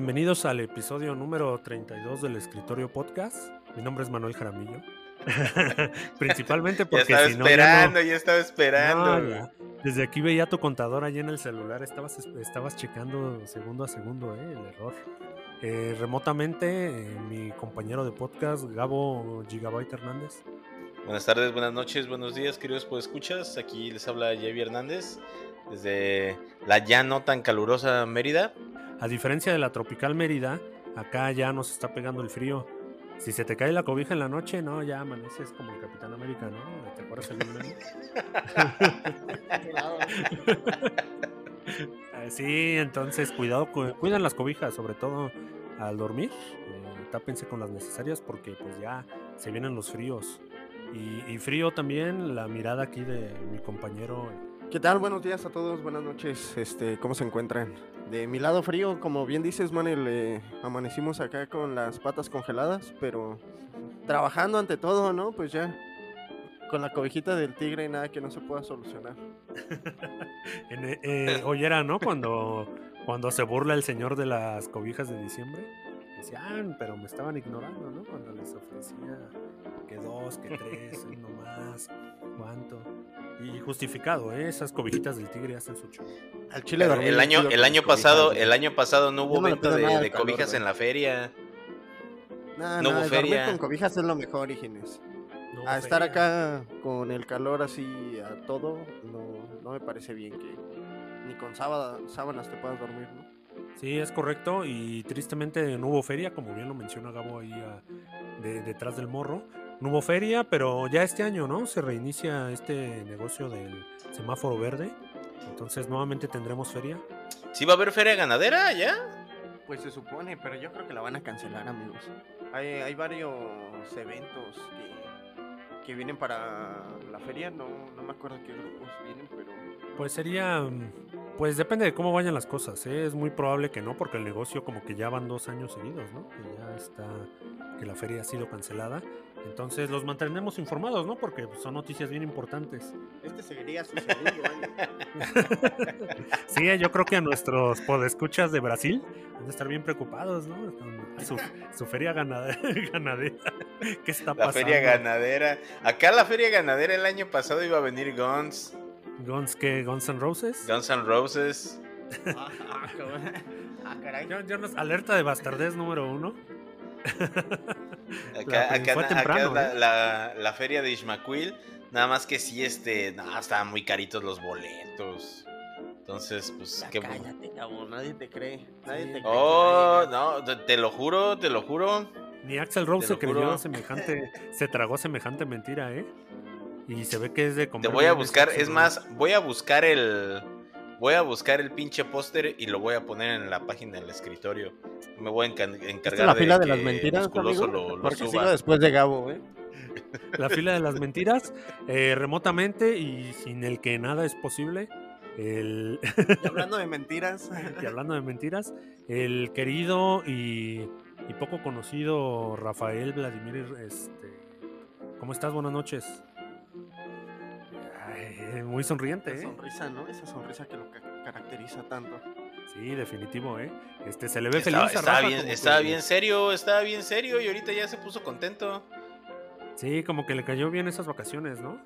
Bienvenidos al episodio número 32 del Escritorio Podcast. Mi nombre es Manuel Jaramillo. Principalmente porque ya estaba si no, esperando, ya ya, estaba esperando. no- no. Desde aquí veía tu contador allí en el celular. Estabas, estabas checando segundo a segundo eh, el error. Eh, remotamente, eh, mi compañero de podcast, Gabo Gigabyte Hernández. Buenas tardes, buenas noches, buenos días, queridos escuchas. Aquí les habla Javi Hernández desde la ya no tan calurosa Mérida. A diferencia de la tropical Mérida, acá ya nos está pegando el frío. Si se te cae la cobija en la noche, no, ya amaneces como el Capitán América, ¿no? ¿Te acuerdas el Sí, entonces cuidado, cu- cuidan las cobijas, sobre todo al dormir. eh, tápense con las necesarias porque pues ya se vienen los fríos. Y, y frío también la mirada aquí de mi compañero. ¿Qué tal? Buenos días a todos, buenas noches. Este, ¿cómo se encuentran? De mi lado frío, como bien dices, Manel, eh, amanecimos acá con las patas congeladas, pero trabajando ante todo, ¿no? Pues ya con la cobijita del tigre nada que no se pueda solucionar. En, eh, eh, ¿no? Cuando, cuando se burla el señor de las cobijas de diciembre. Decían, pero me estaban ignorando, ¿no? Cuando les ofrecía que dos, que tres, uno más, cuánto. Y justificado, ¿eh? Esas cobijitas del tigre hacen su show. Al chile Pero dormí el año, el año cobijas, pasado, güey. el año pasado no hubo venta de, cobijas en la feria. Nah, no nah, hubo dormir feria. con cobijas es lo mejor, hijines. No, A estar acá con el calor así a todo, no, no me parece bien que ni con sábanas te puedas dormir, ¿no? Sí, es correcto. Y tristemente no hubo feria, como bien lo menciona Gabo ahí ah, de- detrás del morro. No hubo feria, pero ya este año, ¿no? Se reinicia este negocio del semáforo verde. Entonces nuevamente tendremos feria. ¿Sí va a haber feria ganadera ya? Pues se supone, pero yo creo que la van a cancelar, amigos. Hay, hay varios eventos que, que vienen para la feria, no, no me acuerdo qué grupos vienen, pero... Pues sería, mm, pues depende de cómo vayan las cosas. ¿eh? Es muy probable que no, porque el negocio como que ya van dos años seguidos, ¿no? Que ya está, que la feria ha sido cancelada. Entonces los mantendremos informados, ¿no? Porque pues, son noticias bien importantes. Este seguiría su segundo año. Sí, yo creo que a nuestros podescuchas de Brasil han de estar bien preocupados, ¿no? Con su, su feria ganadera. ganadera. ¿Qué está La pasando? feria ganadera. Acá la feria ganadera el año pasado iba a venir Guns, Guns, ¿qué? ¿Guns N' Roses? Guns N' Roses. ah, cabrón. Ah, caray. Yo- yo nos- alerta de bastardez número uno. Acá, La- acá- fue temprano, ¿eh? la- la feria de Ismaquil. Nada más que sí, este, no, estaban muy caritos los boletos. Entonces, pues, Ya qué cállate, cabrón, nadie te cree. Nadie Sí. te cree. Oh, no, te, te lo juro, te lo juro. Ni Axel Rose se creyó semejante, se tragó semejante mentira, ¿eh? Y se ve que es de Te voy a buscar, es más, voy a buscar el. Voy a buscar el pinche póster y lo voy a poner en la página del escritorio. Me voy a ¿Esta encargar la de fila de que las mentiras, amigo? lo, lo Porque suba. sigo después de Gabo, ¿eh? La fila de las mentiras, eh, remotamente y sin el que nada es posible. El, Y hablando de mentiras, y hablando de mentiras, el querido y, y poco conocido Rafael Vladimir, este, ¿cómo estás? Buenas noches. Ay, muy sonriente, esa ¿eh? sonrisa, ¿no? Esa sonrisa que lo ca- caracteriza tanto. Sí, definitivo, ¿eh? Este, se le ve Estaba, feliz a estaba Rafa bien, como estaba que- bien serio, estaba bien serio y ahorita ya se puso contento. Sí, como que le cayó bien esas vacaciones, ¿no?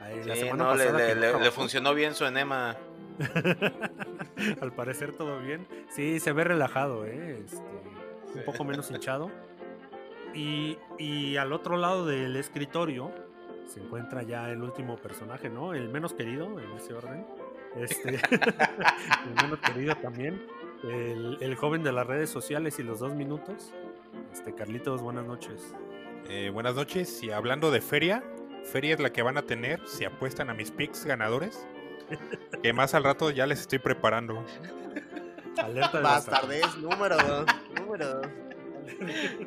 Ay, la Sí, semana no, le, pasada le- que no le- le trabajó. funcionó bien su enema. Al parecer todo bien. Sí, se ve relajado, ¿eh? Este, un poco menos hinchado. Y, y al otro lado del escritorio se encuentra ya el último personaje, ¿no? El menos querido en ese orden. Este, el menos querido también. El, el joven de las redes sociales y los dos minutos. Este, Carlitos, buenas noches. Eh, buenas noches. Y hablando de feria, feria es la que van a tener si apuestan a mis picks ganadores. Que más al rato ya les estoy preparando. Alerta de número dos, número dos.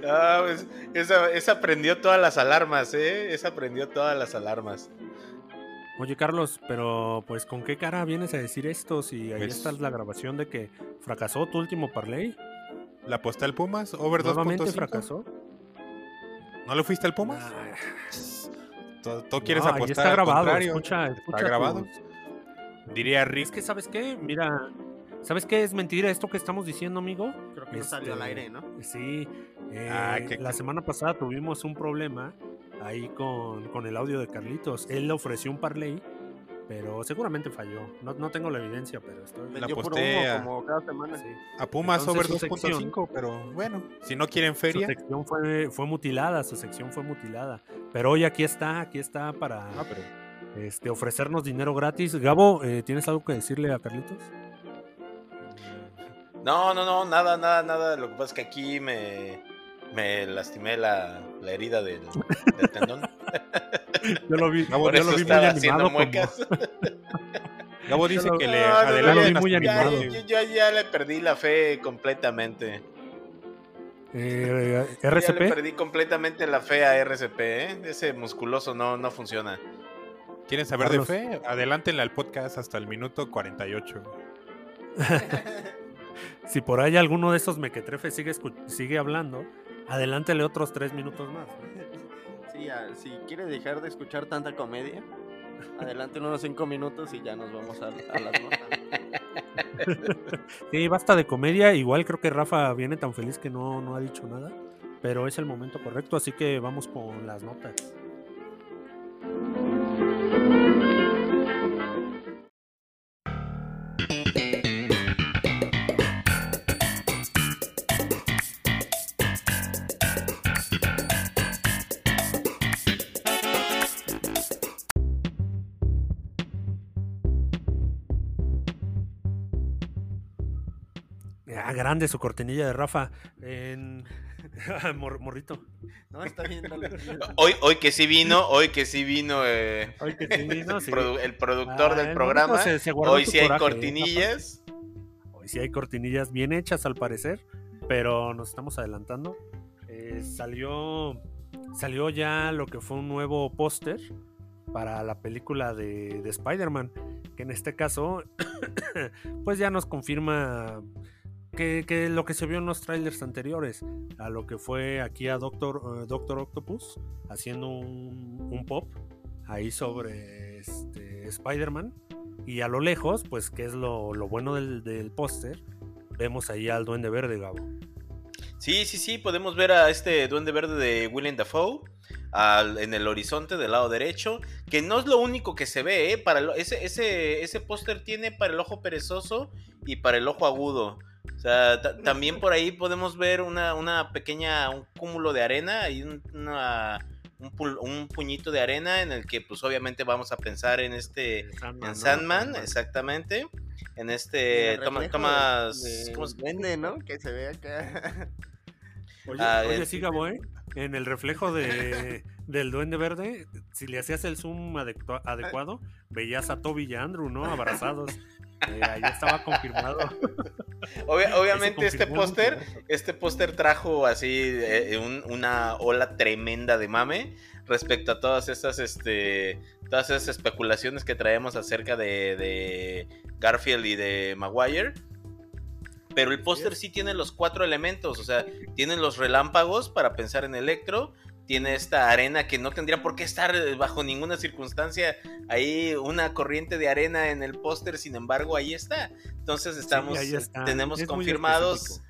Ah, pues, esa, esa prendió todas las alarmas, ¿eh? Esa prendió todas las alarmas. Oye, Carlos, pero pues ¿con qué cara vienes a decir esto si ahí Pues- está la grabación de que fracasó tu último parlay? La aposté al Pumas, over Nuevamente 2.5. fracasó. ¿No le fuiste al Pumas? Nah, ¿Tú, tú quieres no, ahí apostar está al grabado, contrario? escucha, escucha grabado? tus- Diría Es Rick. que, ¿sabes qué? Mira, ¿sabes qué es mentira esto que estamos diciendo, amigo? Creo que no salió al Este, aire, ¿no? Sí. eh, Ah, qué- la semana pasada tuvimos un problema ahí con, con el audio de Carlitos. Él le ofreció un parlay, pero seguramente falló. No, no tengo la evidencia, pero estoy... La Vendió puro aposté humo a- como cada semana. sí. A Pumas su sección- 2.5, pero bueno, si no quieren Su feria. sección fue, fue mutilada, su sección fue mutilada. Pero hoy aquí está, aquí está para Ah, pero este, ofrecernos dinero gratis. Gabo, eh, ¿tienes algo que decirle a Carlitos? No, no, no, nada, nada, nada. Lo que pasa es que aquí me, me lastimé la, la herida del, del tendón. Yo lo vi, Gabo, yo lo vi muy animado. haciendo como- muecas. Gabo dice lo- que le No, lo vi muy animado. Yo, ya le perdí la fe completamente. Eh, Ya le RCP, perdí completamente la fe a RCP, ¿eh? Ese musculoso no, no funciona. ¿Quieren saber Carlos. de fe? Adelántenle al podcast hasta el minuto 48. si por ahí alguno de esos mequetrefes sigue, sigue hablando, adelántele otros tres minutos más. Sí, si quiere dejar de escuchar tanta comedia, adelante unos cinco minutos y ya nos vamos a, a las notas. Sí, basta de comedia. Igual creo que Rafa viene tan feliz que no, no ha dicho nada. Pero es el momento correcto, así que vamos con las notas. Grande su cortinilla de Rafa. En... Mor- morrito. No, está bien, dale. Hoy, hoy que sí vino, hoy que sí vino eh, Ay, que sí, no, sí. produ- el productor Ah, del el programa. se- se Hoy sí hay coraje, ¿eh, cortinillas. Hoy sí hay cortinillas bien hechas al parecer, pero nos estamos adelantando. Eh, salió, salió ya lo que fue un nuevo póster para la película de, de Spider-Man, que en este caso, pues ya nos confirma que, lo que se vio en los trailers anteriores, a lo que fue aquí a Doctor, eh, Doctor Octopus haciendo un, pop ahí sobre este, Spider-Man. Y a lo lejos, pues, que es lo, lo bueno del, del póster, vemos ahí al Duende Verde, Gabo. Sí, sí, sí, podemos ver a este duende verde de Willem Dafoe en el horizonte del lado derecho, que no es lo único que se ve, ¿eh? Para ese ese, ese póster tiene para el ojo perezoso y para el ojo agudo. O sea, ta- también por ahí podemos ver una, una pequeña, un cúmulo de arena y un, una- un, puñito de arena en el que pues obviamente vamos a pensar en este, Sandman, en. Sandman, exactamente. En este, toma- tomas, de- ¿cómo se- Duende, ¿no? Que se ve acá. Oye, Ah, oye, el- sí, Gabo, ¿eh? En el reflejo de, del Duende Verde, si le hacías el zoom adecua- adecuado, veías a Toby y a Andrew, ¿no? Abrazados. Eh, ahí estaba confirmado. Obvia- obviamente este póster, este póster trajo así eh, un- una ola tremenda de mame respecto a todas estas, este, todas esas especulaciones que traemos acerca de, de Garfield y de Maguire. Pero el póster sí tiene los cuatro elementos, o sea, tiene los relámpagos para pensar en Electro, tiene esta arena que no tendría por qué estar eh, bajo ninguna circunstancia ahí una corriente de arena en el póster, sin embargo ahí está. Entonces estamos, está. tenemos Es confirmados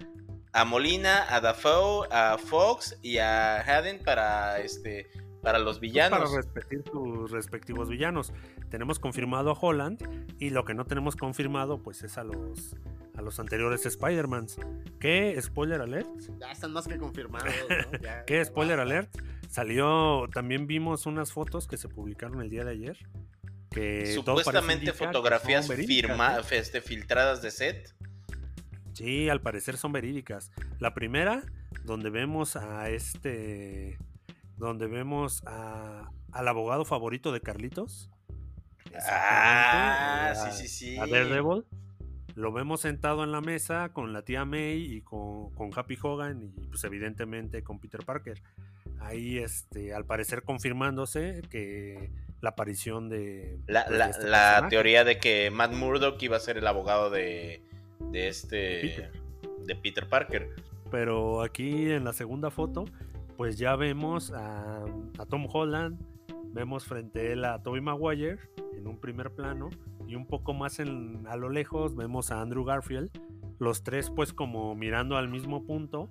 a Molina, a Dafoe, a Fox y a Haden para este para los Pues villanos. Para repetir sus respectivos villanos. Tenemos confirmado a Holland y lo que no tenemos confirmado pues es a los a los anteriores Spider-Mans. Que, spoiler alert, Ya están más que confirmados, ¿no? Ya- ¿Qué spoiler basta. alert? Salió, también vimos unas fotos que se publicaron el día de ayer. Que Supuestamente que fotografías son verídicas, firma- ¿eh? este, filtradas de set. Sí, al parecer son verídicas. La primera, donde vemos a este. Donde vemos a, al abogado favorito de Carlitos. Ah, sí, sí, sí. A Daredevil. Lo vemos sentado en la mesa con la tía May y con, con Happy Hogan y pues evidentemente con Peter Parker. Ahí este, al parecer confirmándose que la aparición de, La, pues, de la- este la teoría de que Matt Murdock iba a ser el abogado de, de este. Peter. de Peter Parker. Pero aquí en la segunda foto, pues ya vemos a, a Tom Holland, vemos frente a él a Tobey Maguire en un primer plano y un poco más a lo lejos vemos a Andrew Garfield, los tres pues como mirando al mismo punto,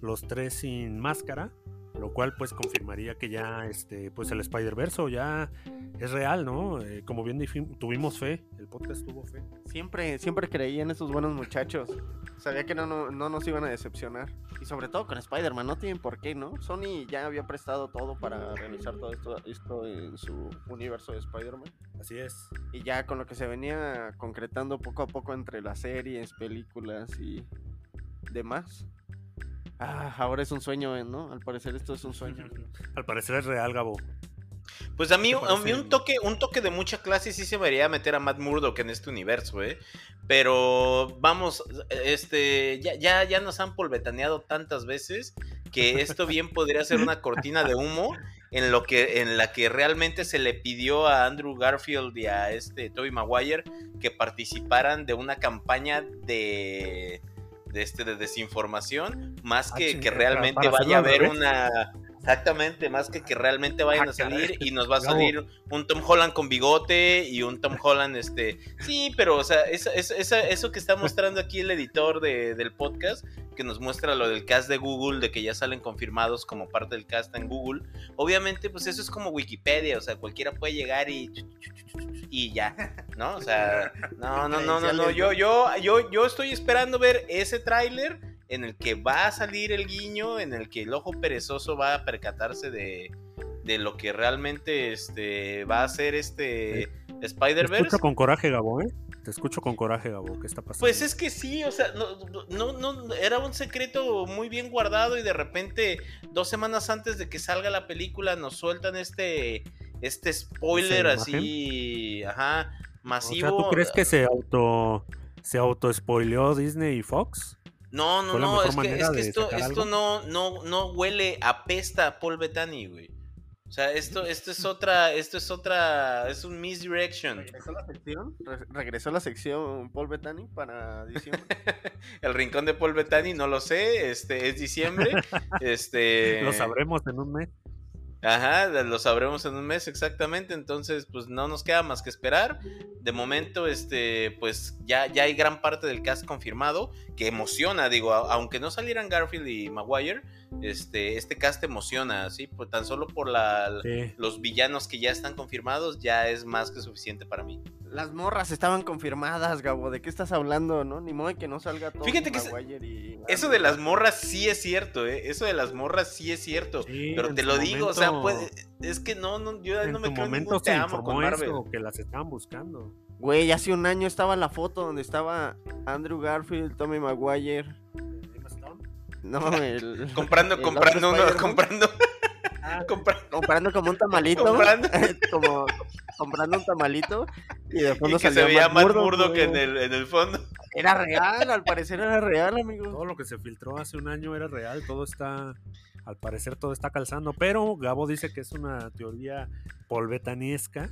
los tres sin máscara, lo cual pues confirmaría que ya este pues el Spider-Verse ya es real, ¿no? Eh, como bien tuvimos fe, el podcast tuvo fe. Siempre, siempre creí en esos buenos muchachos. Sabía que no, no, no nos iban a decepcionar. Y sobre todo con Spider-Man, no tienen por qué, ¿no? Sony ya había prestado todo para realizar todo esto, esto en su universo de Spider-Man. Así es. Y ya con lo que se venía concretando poco a poco entre las series, películas y demás. Ah, ahora es un sueño, ¿eh? ¿no? Al parecer esto es un sueño. Al parecer es real, Gabo. Pues a mí, ¿Qué te a mí un toque, un toque de mucha clase sí se me haría meter a Matt Murdock en este universo, ¿eh? Pero vamos, este, ya, ya, ya nos han polvetaneado tantas veces que esto bien podría ser una cortina de humo en lo que, en la que realmente se le pidió a Andrew Garfield y a este Tobey Maguire que participaran de una campaña de, de este de desinformación, más Ah, que, que realmente vaya a haber una Exactamente, más que que realmente vayan Ah, a salir caray. y nos va a salir un Tom Holland con bigote y un Tom Holland, este, sí, pero, o sea, esa- esa- esa- eso que está mostrando aquí el editor de- del podcast, que nos muestra lo del cast de Google, de que ya salen confirmados como parte del cast en Google, obviamente, pues eso es como Wikipedia, o sea, cualquiera puede llegar y y ya, ¿no? O sea, no, no, no, no, no, yo, yo, yo, yo estoy esperando ver ese tráiler en el que va a salir el guiño, en el que el ojo perezoso va a percatarse de, de lo que realmente este, va a ser este Te Spider-Verse. escucho con coraje, Gabo, ¿eh? Te escucho con coraje, Gabo. ¿Qué está pasando? Pues es que sí, o sea, no, no, no, era un secreto muy bien guardado y de repente, dos semanas antes de que salga la película, nos sueltan este, este spoiler ¿Esa así, ajá, O masivo. sea, ¿tú crees que se auto se auto spoileó Disney y Fox? No, no, no, es que, es que esto, esto no, no, no huele a pesta a Paul Bettany, güey. O sea, esto, esto es otra, esto es otra, es un misdirection. ¿Regresó la sección? Re- ¿Regresó la sección Paul Bettany para diciembre? El rincón de Paul Bettany, no lo sé, este, es diciembre, este... Lo sabremos en un mes. Ajá, lo sabremos en un mes exactamente, entonces pues no nos queda más que esperar. De momento, este, pues ya, ya hay gran parte del cast confirmado, que emociona, digo, a- aunque no salieran Garfield y Maguire, este, este cast emociona, ¿sí? Pues tan solo por la, Sí. los villanos que ya están confirmados, ya es más que suficiente para mí. Las morras estaban confirmadas, Gabo. ¿De qué estás hablando, no? Ni modo de que no salga todo. Fíjate que Maguire y... Eso de las morras sí es cierto, ¿eh? Eso de las morras sí es cierto. Sí, pero te lo digo, o sea, puede, es que no, no yo En no me creo momento ningún te se amo con Marvel. eso, que las estaban buscando. Güey, hace un año estaba la foto donde estaba Andrew Garfield, Tommy Maguire. No, el... Comprando, el comprando, uno, Spider-Man. comprando, compra- comprando como un tamalito. Comprando. como comprando un tamalito. Y de y fondo que se veía Murdock, Murdock güey. en el, en el fondo. Era real, al parecer era real, amigo. Todo lo que se filtró hace un año era real, todo está, al parecer todo está calzando, pero Gabo dice que es una teoría polvetaniesca,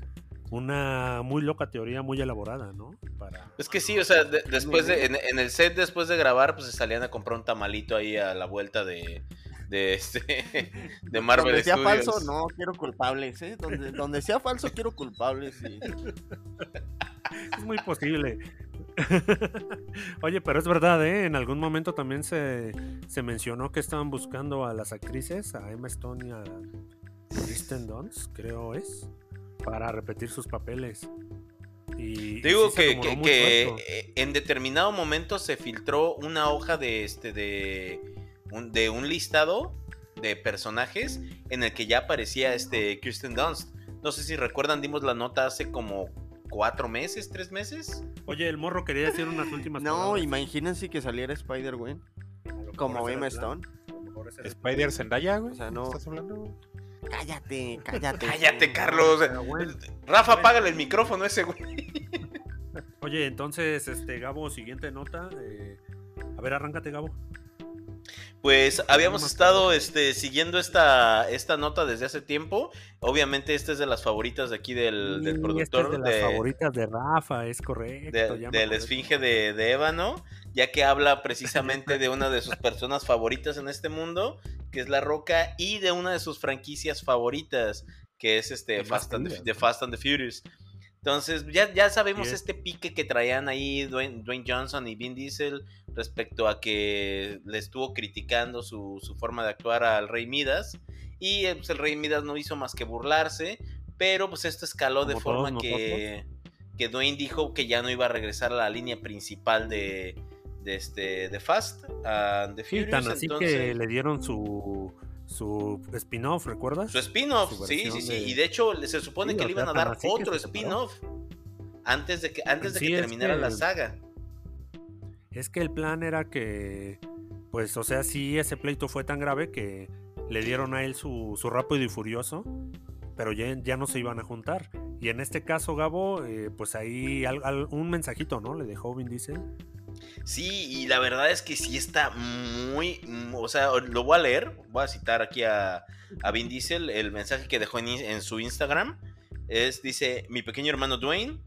una muy loca teoría, muy elaborada, ¿no? Para... Es que sí, o sea, de- después de, en, en el set después de grabar, pues se salían a comprar un tamalito ahí a la vuelta de, de este de Marvel donde sea Studios. falso, no, quiero culpables, ¿eh? Donde, donde sea falso, quiero culpables. sí. Es muy posible. Oye, pero es verdad, ¿eh? En algún momento también se, se mencionó que estaban buscando a las actrices, a Emma Stone y a Kristen Dunst, creo es, para repetir sus papeles. Y, Digo sí que, que- que, eh, en determinado momento se filtró una hoja de este de un, de un listado de personajes en el que ya aparecía este Kirsten Dunst. No sé si recuerdan, dimos la nota hace como cuatro meses, tres meses, Oye, el morro quería decir unas últimas No, palabras. imagínense que saliera Spider-Gwen como Emma. Stone. Spider Zendaya, güey. O sea, no- ¿Estás hablando? Cállate, cállate. Cállate, Carlos. Bueno. Rafa, apágale el micrófono ese güey. Oye, entonces, este, Gabo, siguiente nota. eh, A ver, arráncate, Gabo. Pues habíamos más estado este, siguiendo esta, esta nota desde hace tiempo. Obviamente, esta es de las favoritas de aquí del, productor. es de las de- favoritas de Rafa, es correcto. de- del esfinge de, de Ébano, ya que habla precisamente de una de sus personas favoritas en este mundo, que es La Roca, y de una de sus franquicias favoritas, que es este Fast. Fast and the Furious. Entonces, ya, ya sabemos este pique que traían ahí Dwayne, Dwayne Johnson y Vin Diesel respecto a que le estuvo criticando su, su forma de actuar al Rey Midas. Y eh, pues, el Rey Midas no hizo más que burlarse, pero pues esto escaló de forma que, que Dwayne dijo que ya no iba a regresar a la línea principal de, de, este, de Fast the Sí, Furious. tan así que entonces- le dieron su, su spin-off, ¿recuerdas? Su spin-off, sí, sí, sí. de- Y de hecho se supone Sí, que le iban a dar otro spin-off antes de que, antes de Sí, que terminara la saga. Es que el plan era que, pues, o sea, sí, ese pleito fue tan grave que le dieron a él su, su rápido y furioso, pero ya, ya no se iban a juntar. Y en este caso, Gabo, eh, pues ahí al- al- un mensajito, ¿no? Le dejó Vin Diesel. Sí, y la verdad es que sí está muy, mm, o sea, lo voy a leer, voy a citar aquí a, a Vin Diesel, el mensaje que dejó en, su Instagram, es, dice, mi pequeño hermano Dwayne,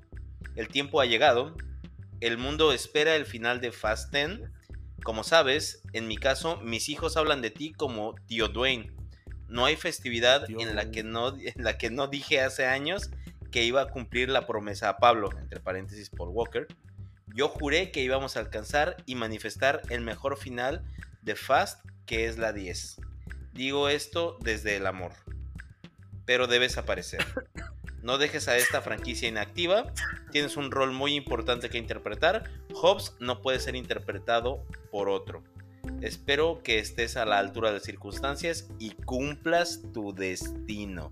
el tiempo ha llegado, el mundo espera el final de Fast 10, como sabes, en mi caso, mis hijos hablan de ti como tío Dwayne, no hay festividad Tío en la, que no, en la que no dije hace años que iba a cumplir la promesa a Pablo, entre paréntesis Paul Walker, yo juré que íbamos a alcanzar y manifestar el mejor final de Fast, que es la 10. Digo esto desde el amor. Pero debes aparecer. No dejes a esta franquicia inactiva. Tienes un rol muy importante que interpretar. Hobbs no puede ser interpretado por otro. Espero que estés a la altura de las circunstancias y cumplas tu destino.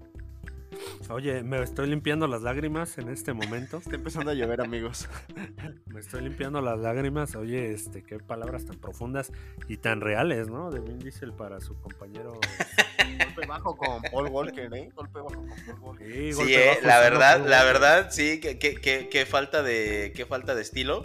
Oye, me estoy limpiando las lágrimas en este momento. Está empezando a llover, amigos. Me estoy limpiando las lágrimas. Oye, este, qué palabras tan profundas y tan reales, ¿no? De Vin Diesel para su compañero. Golpe bajo con Paul Walker, ¿eh? Golpe bajo con Paul Walker. Sí, eh, la verdad, la verdad, sí, que, que- que- que falta de, qué falta de estilo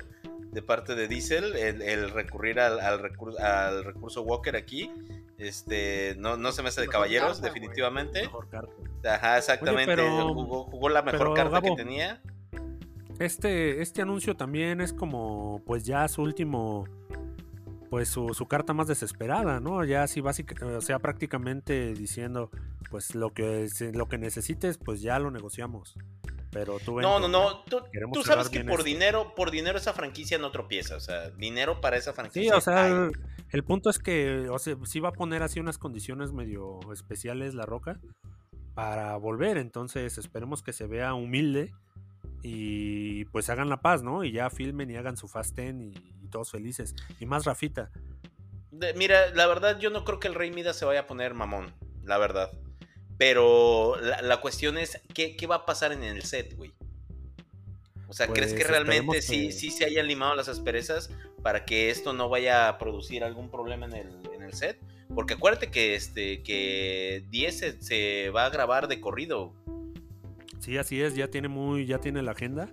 de parte de Diesel, el, el recurrir al, al, recur- al recurso Walker aquí, este, no, no se me hace de Mejor caballeros, carta, definitivamente. Mejor carta. Ajá, exactamente, pero- jugó, jugó la mejor pero, carta Gabo, que tenía. Este, este anuncio también es como, pues ya su último, pues su, su carta más desesperada, ¿no? Ya así básicamente, o sea, prácticamente diciendo, pues lo que, lo que necesites, pues ya lo negociamos. Pero tú No, no, no, tú, sabes que por esto. dinero, por dinero esa franquicia no tropieza, o sea, dinero para esa franquicia. Sí, o sea, el, el punto es que, o sea, sí va a poner así unas condiciones medio especiales la roca para volver, entonces esperemos que se vea humilde y pues hagan la paz, ¿no? Y ya filmen y hagan su Fast Ten y, y todos felices. Y más Rafita. De- mira, la verdad, yo no creo que el Rey Midas se vaya a poner mamón, la verdad. Pero la, la cuestión es, ¿qué, qué va a pasar en el set, güey? O sea, ¿crees que Pues, realmente sí, que- sí se hayan limado las asperezas para que esto no vaya a producir algún problema en el, en el set? Porque acuérdate que este que 10 se, se va a grabar de corrido. Sí, así es, ya tiene muy, ya tiene la agenda.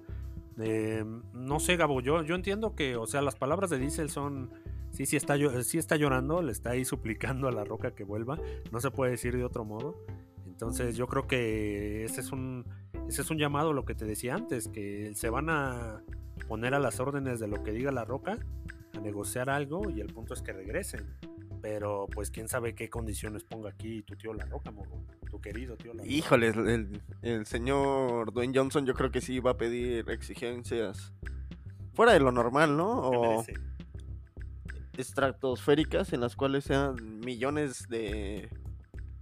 Eh, no sé, Gabo, yo, yo entiendo que, o sea, las palabras de Diesel son, sí, sí está, sí está llorando, le está ahí suplicando a la roca que vuelva, no se puede decir de otro modo. Entonces yo creo que ese es un, ese es un llamado, lo que te decía antes, que se van a poner a las órdenes de lo que diga la roca, a negociar algo y el punto es que regresen. Pero pues quién sabe qué condiciones ponga aquí tu tío La Roca, morro, tu querido tío La Roca. Híjole, el, el señor Dwayne Johnson yo creo que sí va a pedir exigencias fuera de lo normal, ¿no? ¿Qué O estratosféricas en las cuales sean millones de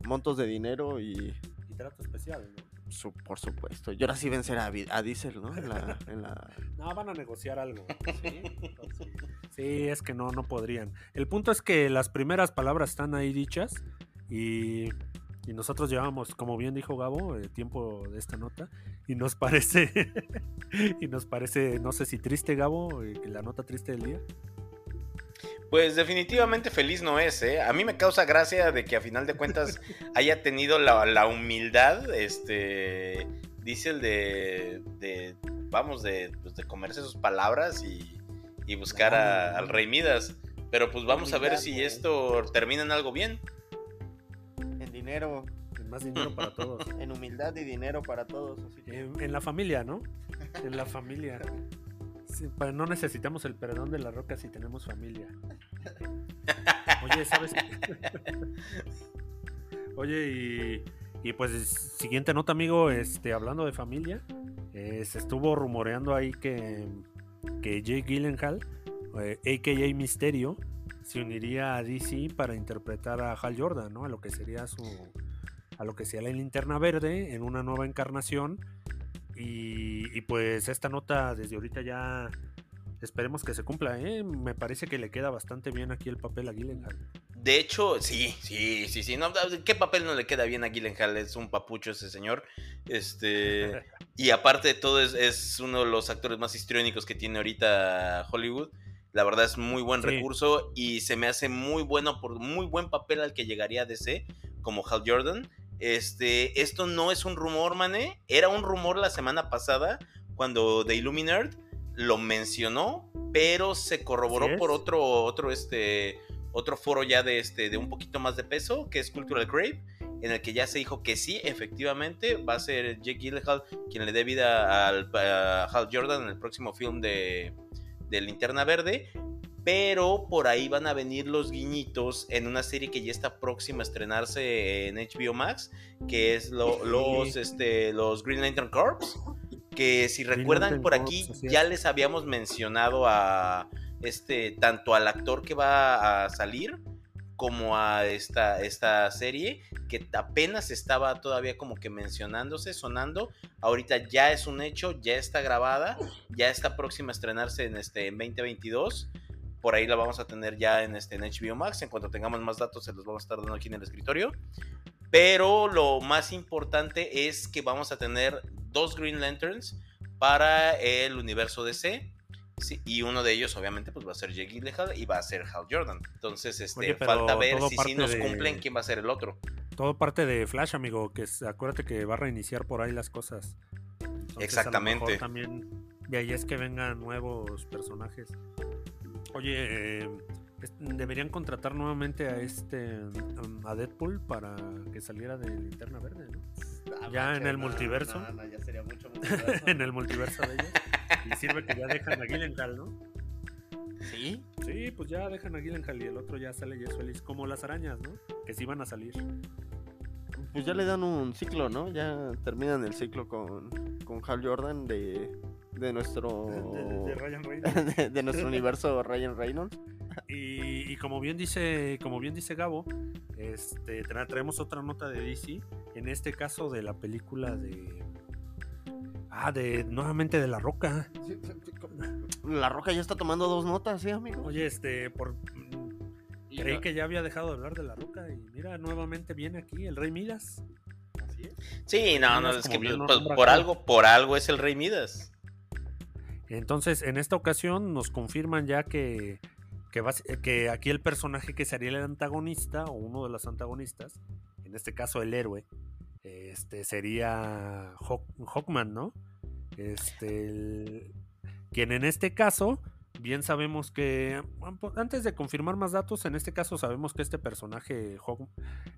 montos de dinero y Y trato especial, ¿no? su- por supuesto. Y ahora sí vencer a, a Diesel, ¿no? En la, en la- No, van a negociar algo. ¿sí? Sí. Sí, es que no, no podrían. El punto es que las primeras palabras están ahí dichas y Y nosotros llevamos, como bien dijo Gabo, el tiempo de esta nota. Y nos parece, y nos parece, no sé si triste, Gabo, eh, la nota triste del día. Pues definitivamente feliz no es, ¿eh? A mí me causa gracia de que a final de cuentas haya tenido la, la humildad, este, dice el de, de vamos, de, pues, de comerse sus palabras y, y buscar a- al Rey Midas. Pero pues vamos a ver si esto termina en algo bien. En dinero, Más dinero para todos. en humildad y dinero para todos. así que- En, en la familia, ¿no? En la familia. Sí, no necesitamos el perdón de la roca si tenemos familia. Oye, ¿sabes? Oye, y, y pues siguiente nota, amigo, este, hablando de familia, eh, se estuvo rumoreando ahí que, que Jake Gyllenhaal, eh, a.k.a. Misterio, se uniría a DC para interpretar a Hal Jordan, ¿no? A lo que sería su... A lo que sería la linterna verde en una nueva encarnación y, y pues esta nota desde ahorita ya esperemos que se cumpla, ¿eh? Me parece que le queda bastante bien aquí el papel a Gyllenhaal. De hecho, sí, sí, sí, sí. No, ¿Qué papel no le queda bien a Gyllenhaal? Es un papucho ese señor. Este. Y aparte de todo, es, es uno de los actores más histriónicos que tiene ahorita Hollywood. La verdad es muy buen Sí. recurso y se me hace muy bueno por muy buen papel al que llegaría a DC como Hal Jordan. Este, esto no es un rumor, mané. Era un rumor la semana pasada cuando The Illuminerd lo mencionó, pero se corroboró por otro, otro, este, otro foro ya de, este, de un poquito más de peso, que es Cultural Crave, en el que ya se dijo que sí, efectivamente, va a ser Jake Gyllenhaal quien le dé vida al, a Hal Jordan en el próximo film de, de Linterna Verde. Pero por ahí van a venir los guiñitos en una serie que ya está próxima a estrenarse en HBO Max, que es lo- los, este, los Green Lantern Corps. Que si Green recuerdan Lantern por aquí, ya es. les habíamos mencionado a este, tanto al actor que va a salir como a esta, esta serie que apenas estaba todavía como que mencionándose, sonando. Ahorita ya es un hecho, ya está grabada, ya está próxima a estrenarse en este en 2022. Por ahí la vamos a tener ya en, este, en HBO Max. En cuanto tengamos más datos, se los vamos a estar dando aquí en el escritorio. Pero lo más importante es que vamos a tener dos Green Lanterns para el universo DC. Sí, y uno de ellos, obviamente, pues va a ser Jake Gyllenhaal y va a ser Hal Jordan. Entonces, este, Oye, falta ver si nos de- cumplen quién va a ser el otro. Todo parte de Flash, amigo, que es- acuérdate que va a reiniciar por ahí las cosas. Entonces, Exactamente. también de ahí es que vengan nuevos personajes. Oye, eh, deberían contratar nuevamente a este um, a Deadpool para que saliera de Linterna Verde, ¿no? Ya en el multiverso. No, no, ya sería mucho en el multiverso de ellos. Y sirve que ya dejan a Gyllenhaal, ¿no? ¿Sí? Sí, pues ya dejan a Gyllenhaal y el otro ya sale y es feliz. Como las arañas, ¿no? Que sí van a salir. Pues ya le dan un ciclo, ¿no? Ya terminan el ciclo con, con Hal Jordan de, de nuestro De, de- de Ryan Reynolds. de, de nuestro universo Ryan Reynolds. Y, y como bien dice, como bien dice Gabo, este, tra- traemos otra nota de DC. En este caso de la película de. Ah, de nuevamente de La Roca. La Roca ya está tomando dos notas, ¿sí, amigo? Oye, este, por creí que ya había dejado de hablar de La Roca y mira, nuevamente viene aquí el Rey Midas. Así es. Sí, no, no, es que pues, por algo, por algo es el Rey Midas. Entonces, en esta ocasión nos confirman ya que, que, bas- que aquí el personaje que sería el antagonista o uno de los antagonistas, en este caso el héroe, este sería Hawk- Hawkman, ¿no? Este, quien en este caso, bien sabemos que, pues, antes de confirmar más datos, en este caso sabemos que este personaje, Hawk-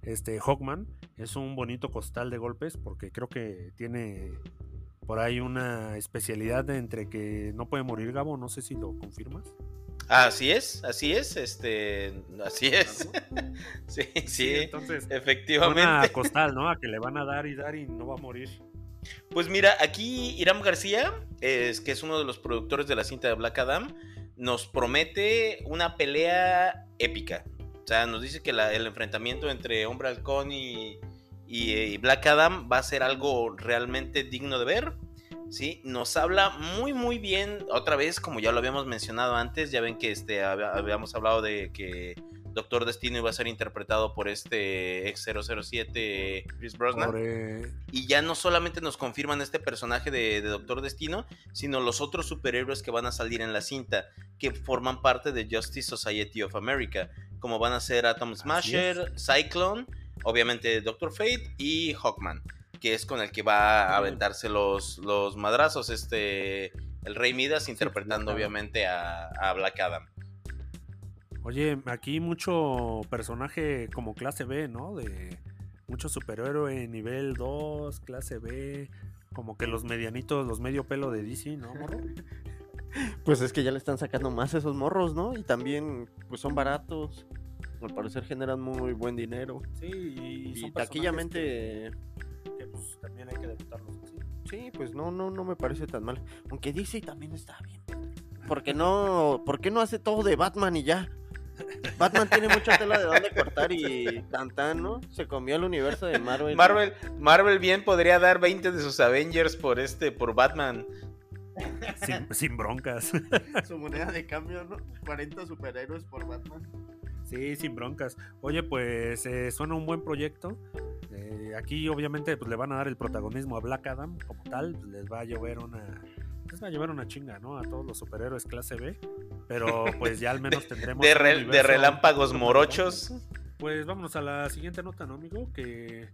este, Hawkman, es un bonito costal de golpes, porque creo que tiene por ahí una especialidad de entre que no puede morir Gabo, no sé si lo confirmas. Así es, así es, este, así es. sí, sí, entonces efectivamente. una costal, ¿no? A que le van a dar y dar y no va a morir. Pues mira, aquí Iram García, es, que es uno de los productores de la cinta de Black Adam, nos promete una pelea épica. O sea, nos dice que la- el enfrentamiento entre Hombre Halcón y, y, eh, y Black Adam va a ser algo realmente digno de ver. ¿sí? Nos habla muy, muy bien, otra vez, como ya lo habíamos mencionado antes, ya ven que este, habíamos hablado de que Doctor Destino iba a ser interpretado por este ex 007 Chris Brosnan. eh, Y ya no solamente nos confirman este personaje de, de Doctor Destino, sino los otros superhéroes que van a salir en la cinta, que forman parte de Justice Society of America, como van a ser Atom Smasher, Cyclone, obviamente Doctor Fate y Hawkman, que es con el que va a aventarse los, los madrazos, este, el Rey Midas interpretando obviamente a, a Black Adam. Oye, aquí mucho personaje como clase B, ¿no? De mucho superhéroe nivel 2, clase B, como que los medianitos, los medio pelo de DC, ¿no, morro? Pues es que ya le están sacando más esos morros, ¿no? Y también, pues son baratos. Al parecer generan muy buen dinero. Sí, y, Y son taquillamente, que, pues, también hay que debutarlos así. sí, pues no, no, no me parece tan mal. Aunque DC también está bien. Porque no, ¿por qué no hace todo de Batman y ya? Batman tiene mucha tela de dónde cortar y tan tan, ¿no? Se comió el universo de Marvel. Marvel, Marvel bien podría dar 20 de sus Avengers por este, por Batman. Sin, sin broncas. Su moneda de cambio, ¿no? 40 superhéroes por Batman. Sí, sin broncas. Oye, pues eh, suena un buen proyecto. Eh, aquí obviamente pues, le van a dar el protagonismo a Black Adam como tal. pues, les va a llover una... Les va a llevar una chinga, ¿no? A todos los superhéroes clase B. Pero pues ya al menos tendremos... De, relámpagos morochos. Pues vámonos a la siguiente nota, ¿no, amigo? Que,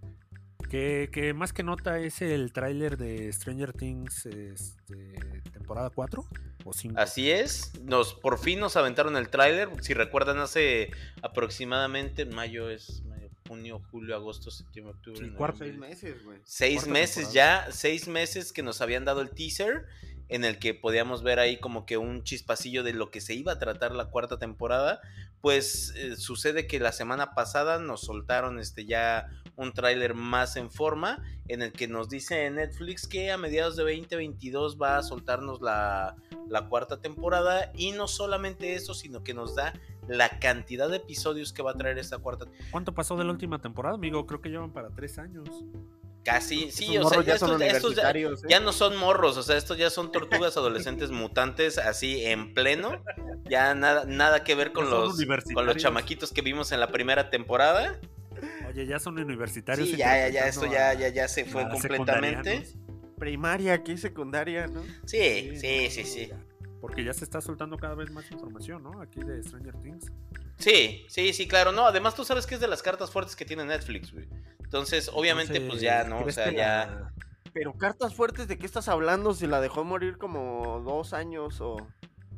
que, que más que nota es el tráiler de Stranger Things este, temporada 4 o 5. Así es, nos por fin nos aventaron el tráiler. Si recuerdan, hace aproximadamente mayo es mayo, junio, julio, agosto, septiembre, octubre. Sí, cuarto. Seis meses, güey. Seis Cuarta meses temporada. ya, seis meses que nos habían dado el teaser en el que podíamos ver ahí como que un chispacillo de lo que se iba a tratar la cuarta temporada. Pues eh, sucede que la semana pasada nos soltaron este ya un tráiler más en forma en el que nos dice Netflix que a mediados de 2022 va a soltarnos la, la cuarta temporada y no solamente eso, sino que nos da la cantidad de episodios que va a traer esta cuarta ¿Cuánto pasó de la última temporada, amigo? Creo que llevan para tres años. Casi, sí, Esos o sea, ya son estos, ya estos ya- ¿eh? ya no son morros, o sea, estos ya son tortugas adolescentes mutantes así en pleno. Ya nada, nada que ver con los, con los chamaquitos que vimos en la primera temporada. Oye, ya son universitarios. Sí, ya, ya, ya, esto ya, ya, ya se fue completamente. Primaria, aquí secundaria, ¿no? Sí, sí, sí, sí. ya. Porque ya se está soltando cada vez más información, ¿no? Aquí de Stranger Things. Sí, sí, sí, claro. No, además tú sabes que es de las cartas fuertes que tiene Netflix, güey. Entonces, obviamente, pues ya, ¿no? O ¿crees sea, ya. Pero cartas fuertes, ¿de qué estás hablando? Si la dejó morir como dos años o...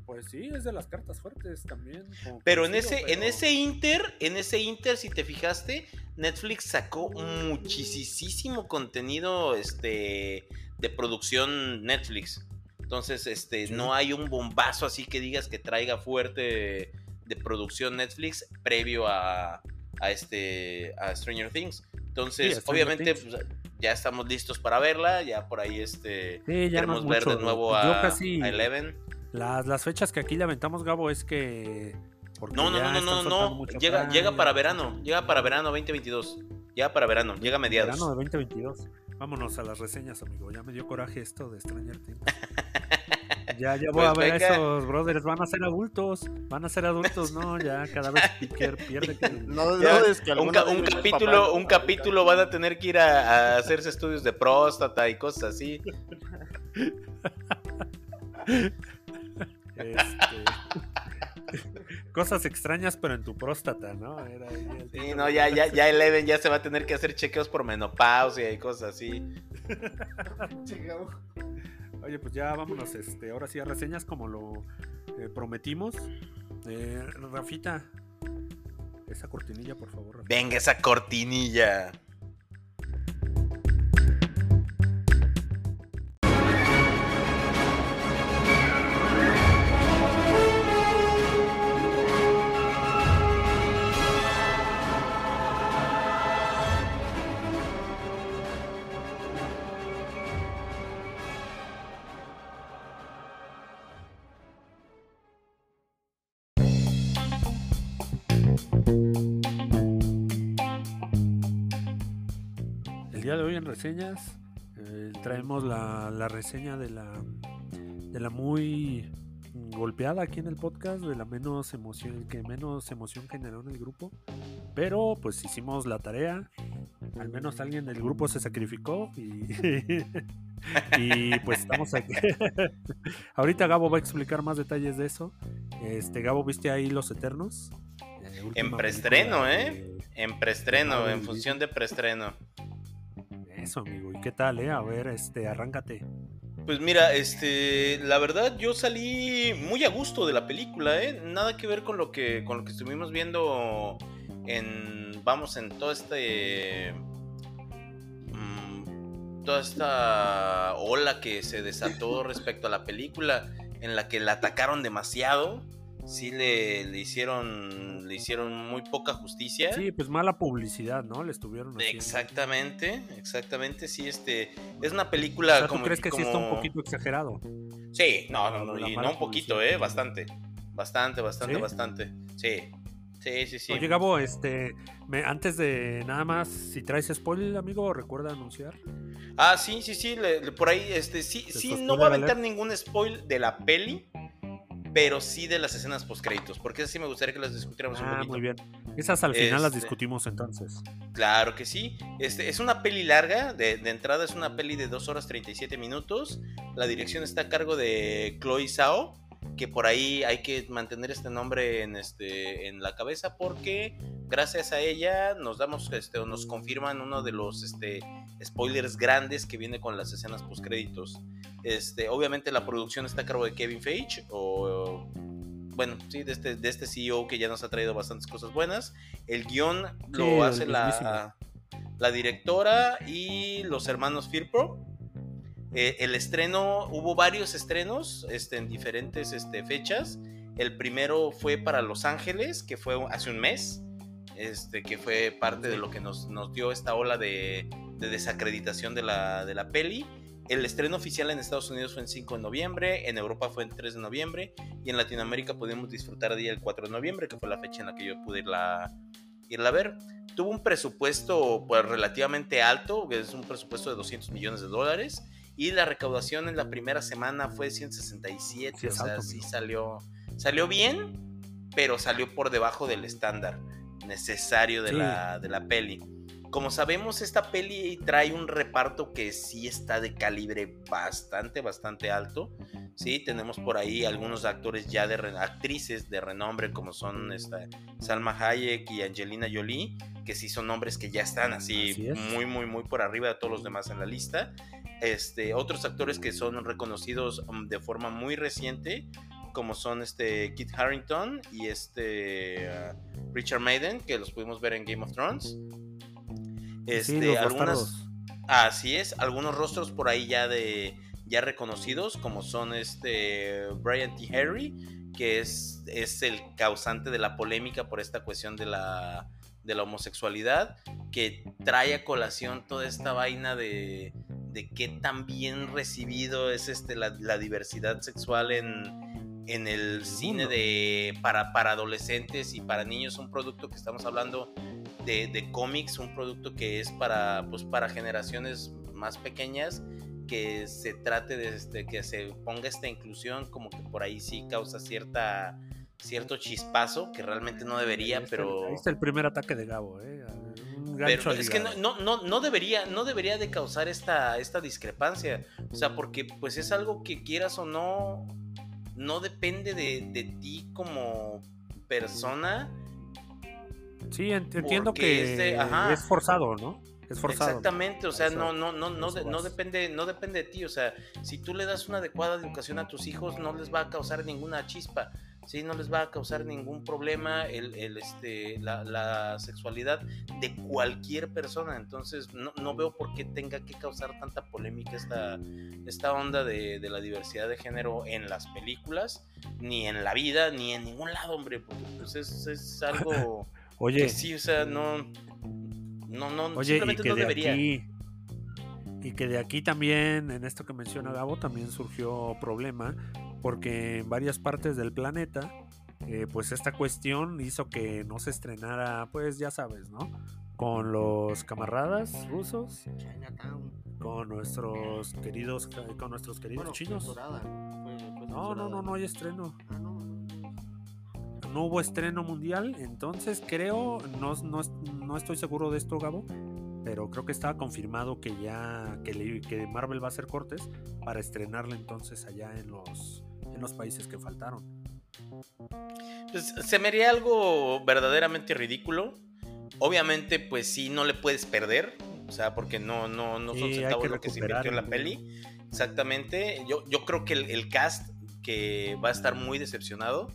Pues sí, es de las cartas fuertes también. Pero en ese, en ese Inter, en ese Inter, si te fijaste, Netflix sacó muchísimo contenido este, de producción Netflix. Entonces, este, Sí. no hay un bombazo así que digas que traiga fuerte de producción Netflix previo a, a este a Stranger Things. Entonces, Sí, obviamente, Things. pues, ya estamos listos para verla. Ya por ahí este Sí, queremos ver de nuevo Yo casi- a Eleven. Las, las fechas que aquí le aventamos, Gabo, es que. porque No, no, no, no, no, no. Llega, llega para verano. Llega para verano 2022. Llega para verano. Llega a mediados. Verano de 2022. Vámonos a las reseñas, amigo. Ya me dio coraje esto de Stranger Things. Ya, ya voy Pues a ver venga. a esos brothers. Van a ser adultos. Van a ser adultos, ¿no? Ya cada vez Piquer pierde. que- No Ya, dudes que un, ca- capítulo, papá. un capítulo van a tener que ir a, a hacerse estudios de próstata y cosas así. Este, Cosas extrañas, pero en tu próstata, ¿no? Era ahí el Sí, no, ya, ya, ya Eleven ya se va a tener que hacer chequeos por menopausia y cosas así. Oye, pues ya vámonos, este, ahora sí a reseñas como lo eh, prometimos. Eh, Rafita, esa cortinilla, por favor. Rafita. Venga esa cortinilla. Reseñas, eh, traemos la, la reseña de la, de la muy golpeada aquí en el podcast, de la menos emoción, que menos emoción generó en el grupo. Pero pues hicimos la tarea. Al menos alguien del grupo se sacrificó y, y pues estamos aquí. Ahorita Gabo va a explicar más detalles de eso. Este Gabo, ¿viste ahí Los Eternos? Eh, En preestreno, ¿eh? En preestreno, en función de preestreno. Eso, amigo. ¿Y qué tal, eh? A ver, este, arráncate. Pues mira, este, la verdad yo salí muy a gusto de la película, ¿eh? Nada que ver con lo que, con lo que estuvimos viendo en, vamos, en todo este, mm, toda esta ola que se desató respecto a la película, en la que la atacaron demasiado, sí le, le hicieron, le hicieron muy poca justicia. Sí, pues mala publicidad, ¿no? Le estuvieron haciendo. Exactamente, exactamente, sí, este, es una O película sea, ¿tú como crees que sí está un como- poquito exagerado? Sí, no, no, no, y no un poquito, publicidad. eh, bastante. Bastante, bastante, ¿Sí? bastante. Sí. Sí, sí, sí. Oye, Gabo, este, me- antes de nada más, si traes spoiler, amigo, recuerda anunciar. Ah, sí, sí, sí, le- le- por ahí, este, sí, ¿Te sí, no voy a aventar ningún spoil de la peli, pero sí de las escenas postcréditos, porque esas sí me gustaría que las discutiéramos un Ah, poquito. muy bien. Esas al final las Este- discutimos entonces. Claro que sí. Este, es una peli larga, de, de entrada es una peli de 2 horas 37 minutos. La dirección está a cargo de Chloe Zhao, que por ahí hay que mantener este nombre en, este, en la cabeza porque gracias a ella nos damos este, o nos confirman uno de los este, spoilers grandes que viene con las escenas postcréditos. Este, obviamente la producción está a cargo de Kevin Feige o bueno, sí, de este, de este CEO que ya nos ha traído bastantes cosas buenas. El guion lo Sí, hace la, la directora y los hermanos Firpro. Eh, el estreno, hubo varios estrenos este, en diferentes este, fechas. El primero fue para Los Ángeles, que fue hace un mes, este, que fue parte de lo que nos, nos dio esta ola de, de desacreditación de la, de la peli. El estreno oficial en Estados Unidos fue en 5 de noviembre, en Europa fue en 3 de noviembre y en Latinoamérica pudimos disfrutar día el 4 de noviembre, que fue la fecha en la que yo pude irla, irla a ver. Tuvo un presupuesto pues, relativamente alto, que es un presupuesto de 200 millones de dólares, y la recaudación en la primera semana fue 167, Sí, o sea, alto, sí salió, salió bien, pero salió por debajo del estándar necesario de, Sí. la, de la peli. Como sabemos, esta peli trae un reparto que sí está de calibre bastante, bastante alto. Sí, tenemos por ahí algunos actores ya de actrices de renombre como son esta Salma Hayek y Angelina Jolie, que sí son nombres que ya están así Así es. muy, muy, muy por arriba de todos los demás en la lista. Este, otros actores que son reconocidos um, de forma muy reciente, como son este Kit Harrington y este uh, Richard Maiden, que los pudimos ver en Game of Thrones. Este, sí, algunas. Así es, algunos rostros por ahí ya de ya reconocidos, como son este Brian T. Harry, que es, es el causante de la polémica por esta cuestión de la, de la homosexualidad, que trae a colación toda esta vaina de, de qué tan bien recibido es este la, la diversidad sexual en, en el cine de para, para adolescentes y para niños, un producto que estamos hablando de, de cómics, un producto que es para, pues, para generaciones más pequeñas, que se trate de este, que se ponga esta inclusión, como que por ahí sí causa cierta cierto chispazo, que realmente no debería, Ahí está el- pero... Ahí está el primer ataque de Gabo, ¿eh? Un gancho es que no, no, no, no debería, no debería de causar esta, esta discrepancia. O sea, porque pues es algo que quieras o no, no depende de, de ti como persona. Sí, ent- entiendo que es de- ajá. es forzado, ¿no? Es forzado. Exactamente, o sea, Eso- no, no, no, no, de- no depende, no depende de ti. O sea, si tú le das una adecuada educación a tus hijos, no les va a causar ninguna chispa. Sí, no les va a causar ningún problema el, el, este, la, la sexualidad de cualquier persona. Entonces, no, no veo por qué tenga que causar tanta polémica esta, esta onda de, de la diversidad de género en las películas, ni en la vida, ni en ningún lado, hombre, porque pues es, es algo Oye, que sí, o sea, no, no, no, Oye, y simplemente que no de debería. aquí y que de aquí también, en esto que menciona Gabo, también surgió problema, porque en varias partes del planeta, eh, pues esta cuestión hizo que no se estrenara, pues ya sabes, ¿no? con los camaradas rusos, con nuestros queridos, con nuestros queridos Bueno, chinos. censurada. Fue- fue No, no, no, no hay estreno. Ah, no, no. No hubo estreno mundial, entonces creo, no, no, no estoy seguro de esto, Gabo, pero creo que estaba confirmado que ya, que, le- que Marvel va a hacer cortes para estrenarla entonces allá en los, en los países que faltaron. Pues, se me haría algo verdaderamente ridículo. Obviamente, pues sí, no le puedes perder. O sea, porque no, no, no son Sí, centavos que lo que se invirtió en la el peli. Exactamente. Yo, yo creo que el, el cast que va a estar muy decepcionado.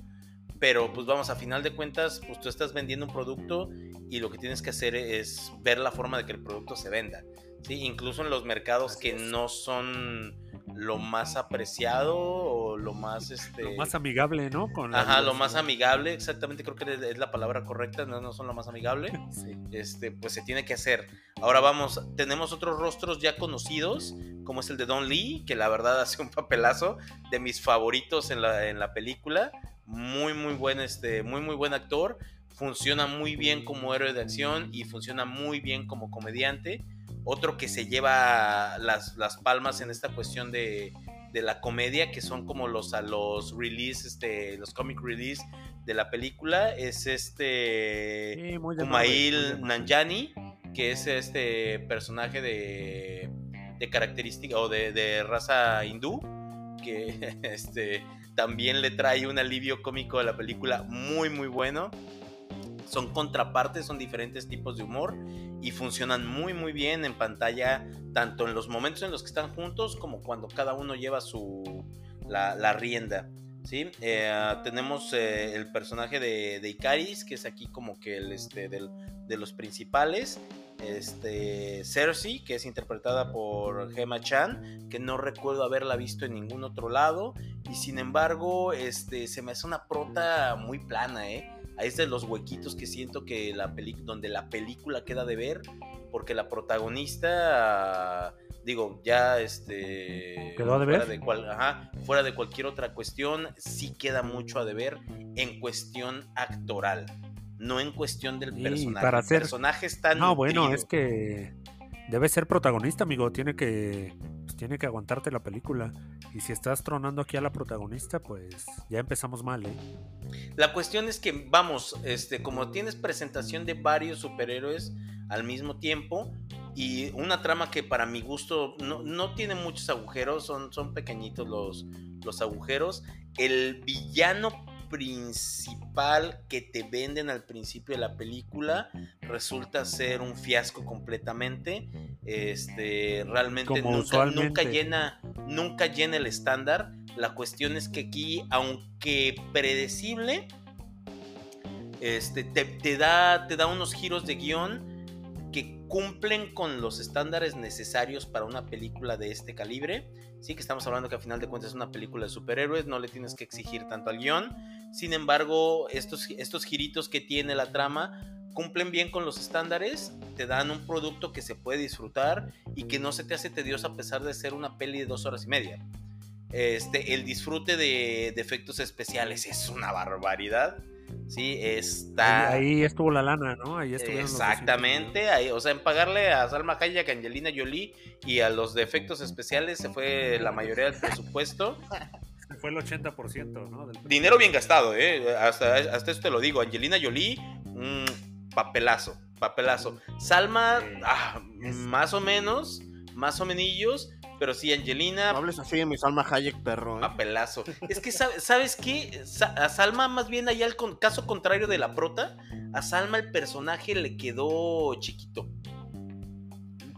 Pero pues vamos, a final de cuentas, pues tú estás vendiendo un producto y lo que tienes que hacer es ver la forma de que el producto se venda. ¿sí? Incluso en los mercados Así que es. no son lo más apreciado o lo más este Lo más amigable, ¿no? Con la Ajá, lo más amigable, exactamente creo que es- es la palabra correcta, no, no son lo más amigable. Sí. Este, pues se tiene que hacer. Ahora vamos, tenemos otros rostros ya conocidos, como es el de Don Lee, que la verdad hace un papelazo de mis favoritos en la, en la película. Muy, muy buen, este, muy, muy buen actor. Funciona muy bien como héroe de acción y funciona muy bien como comediante. Otro que se lleva las, las palmas en esta cuestión de, de la comedia, que son como los a los release, este, los comic release de la película, es este Sí, muy muy. Nanjani, que es este personaje de, de característica o de, de raza hindú, que este, también le trae un alivio cómico a la película muy muy bueno. Son contrapartes, son diferentes tipos de humor y funcionan muy muy bien en pantalla, tanto en los momentos en los que están juntos como cuando cada uno lleva su la, la rienda. ¿sí? Eh, tenemos eh, el personaje de, de Icaris, que es aquí como que el este, de los principales. Este, Cersei, que es interpretada por Gemma Chan, que no recuerdo haberla visto en ningún otro lado. Y sin embargo, este, se me hace una prota muy plana, ¿eh? Ahí es de los huequitos que siento que la peli donde la película queda de ver, porque la protagonista, digo, ya este, ¿Quedó a fuera de cual- ajá, fuera de cualquier otra cuestión, sí queda mucho a deber en cuestión actoral, no en cuestión del Sí, personaje. para El hacer- personaje está No, bueno, nutrido. es que debe ser protagonista, amigo. Tiene que, pues, tiene que aguantarte la película. Y si estás tronando aquí a la protagonista, pues ya empezamos mal, ¿eh? La cuestión es que, vamos, este, como tienes presentación de varios superhéroes al mismo tiempo y una trama que para mi gusto no, no tiene muchos agujeros, son, son pequeñitos los, los agujeros, el villano principal que te venden al principio de la película resulta ser un fiasco completamente. Este, realmente nunca, nunca llena, nunca llena el estándar. La cuestión es que aquí, aunque predecible, este, te, te da, te da unos giros de guion que cumplen con los estándares necesarios para una película de este calibre. Sí, que estamos hablando que a final de cuentas es una película de superhéroes, no le tienes que exigir tanto al guion. Sin embargo, estos, estos giritos que tiene la trama cumplen bien con los estándares, te dan un producto que se puede disfrutar y que no se te hace tedioso a pesar de ser una peli de dos horas y media. Este, el disfrute de, de efectos especiales es una barbaridad. Sí, está. Ahí, ahí estuvo la lana, ¿no? Ahí estuvieron los 200 Exactamente, ahí, o sea, en pagarle a Salma Hayek, a Angelina Jolie y a los de efectos especiales se fue la mayoría del presupuesto. Fue el 80%, ¿no? Del- Dinero bien gastado, ¿eh? Hasta, hasta eso te lo digo. Angelina Jolie, un papelazo, papelazo. Salma, ah, Es- más o menos, más o menillos, pero sí, Angelina, No hables así de mi Salma Hayek, perro. ¿eh? papelazo. Es que, sabe- ¿sabes qué? A Salma, más bien, allá el con- caso contrario de la prota, a Salma el personaje le quedó chiquito.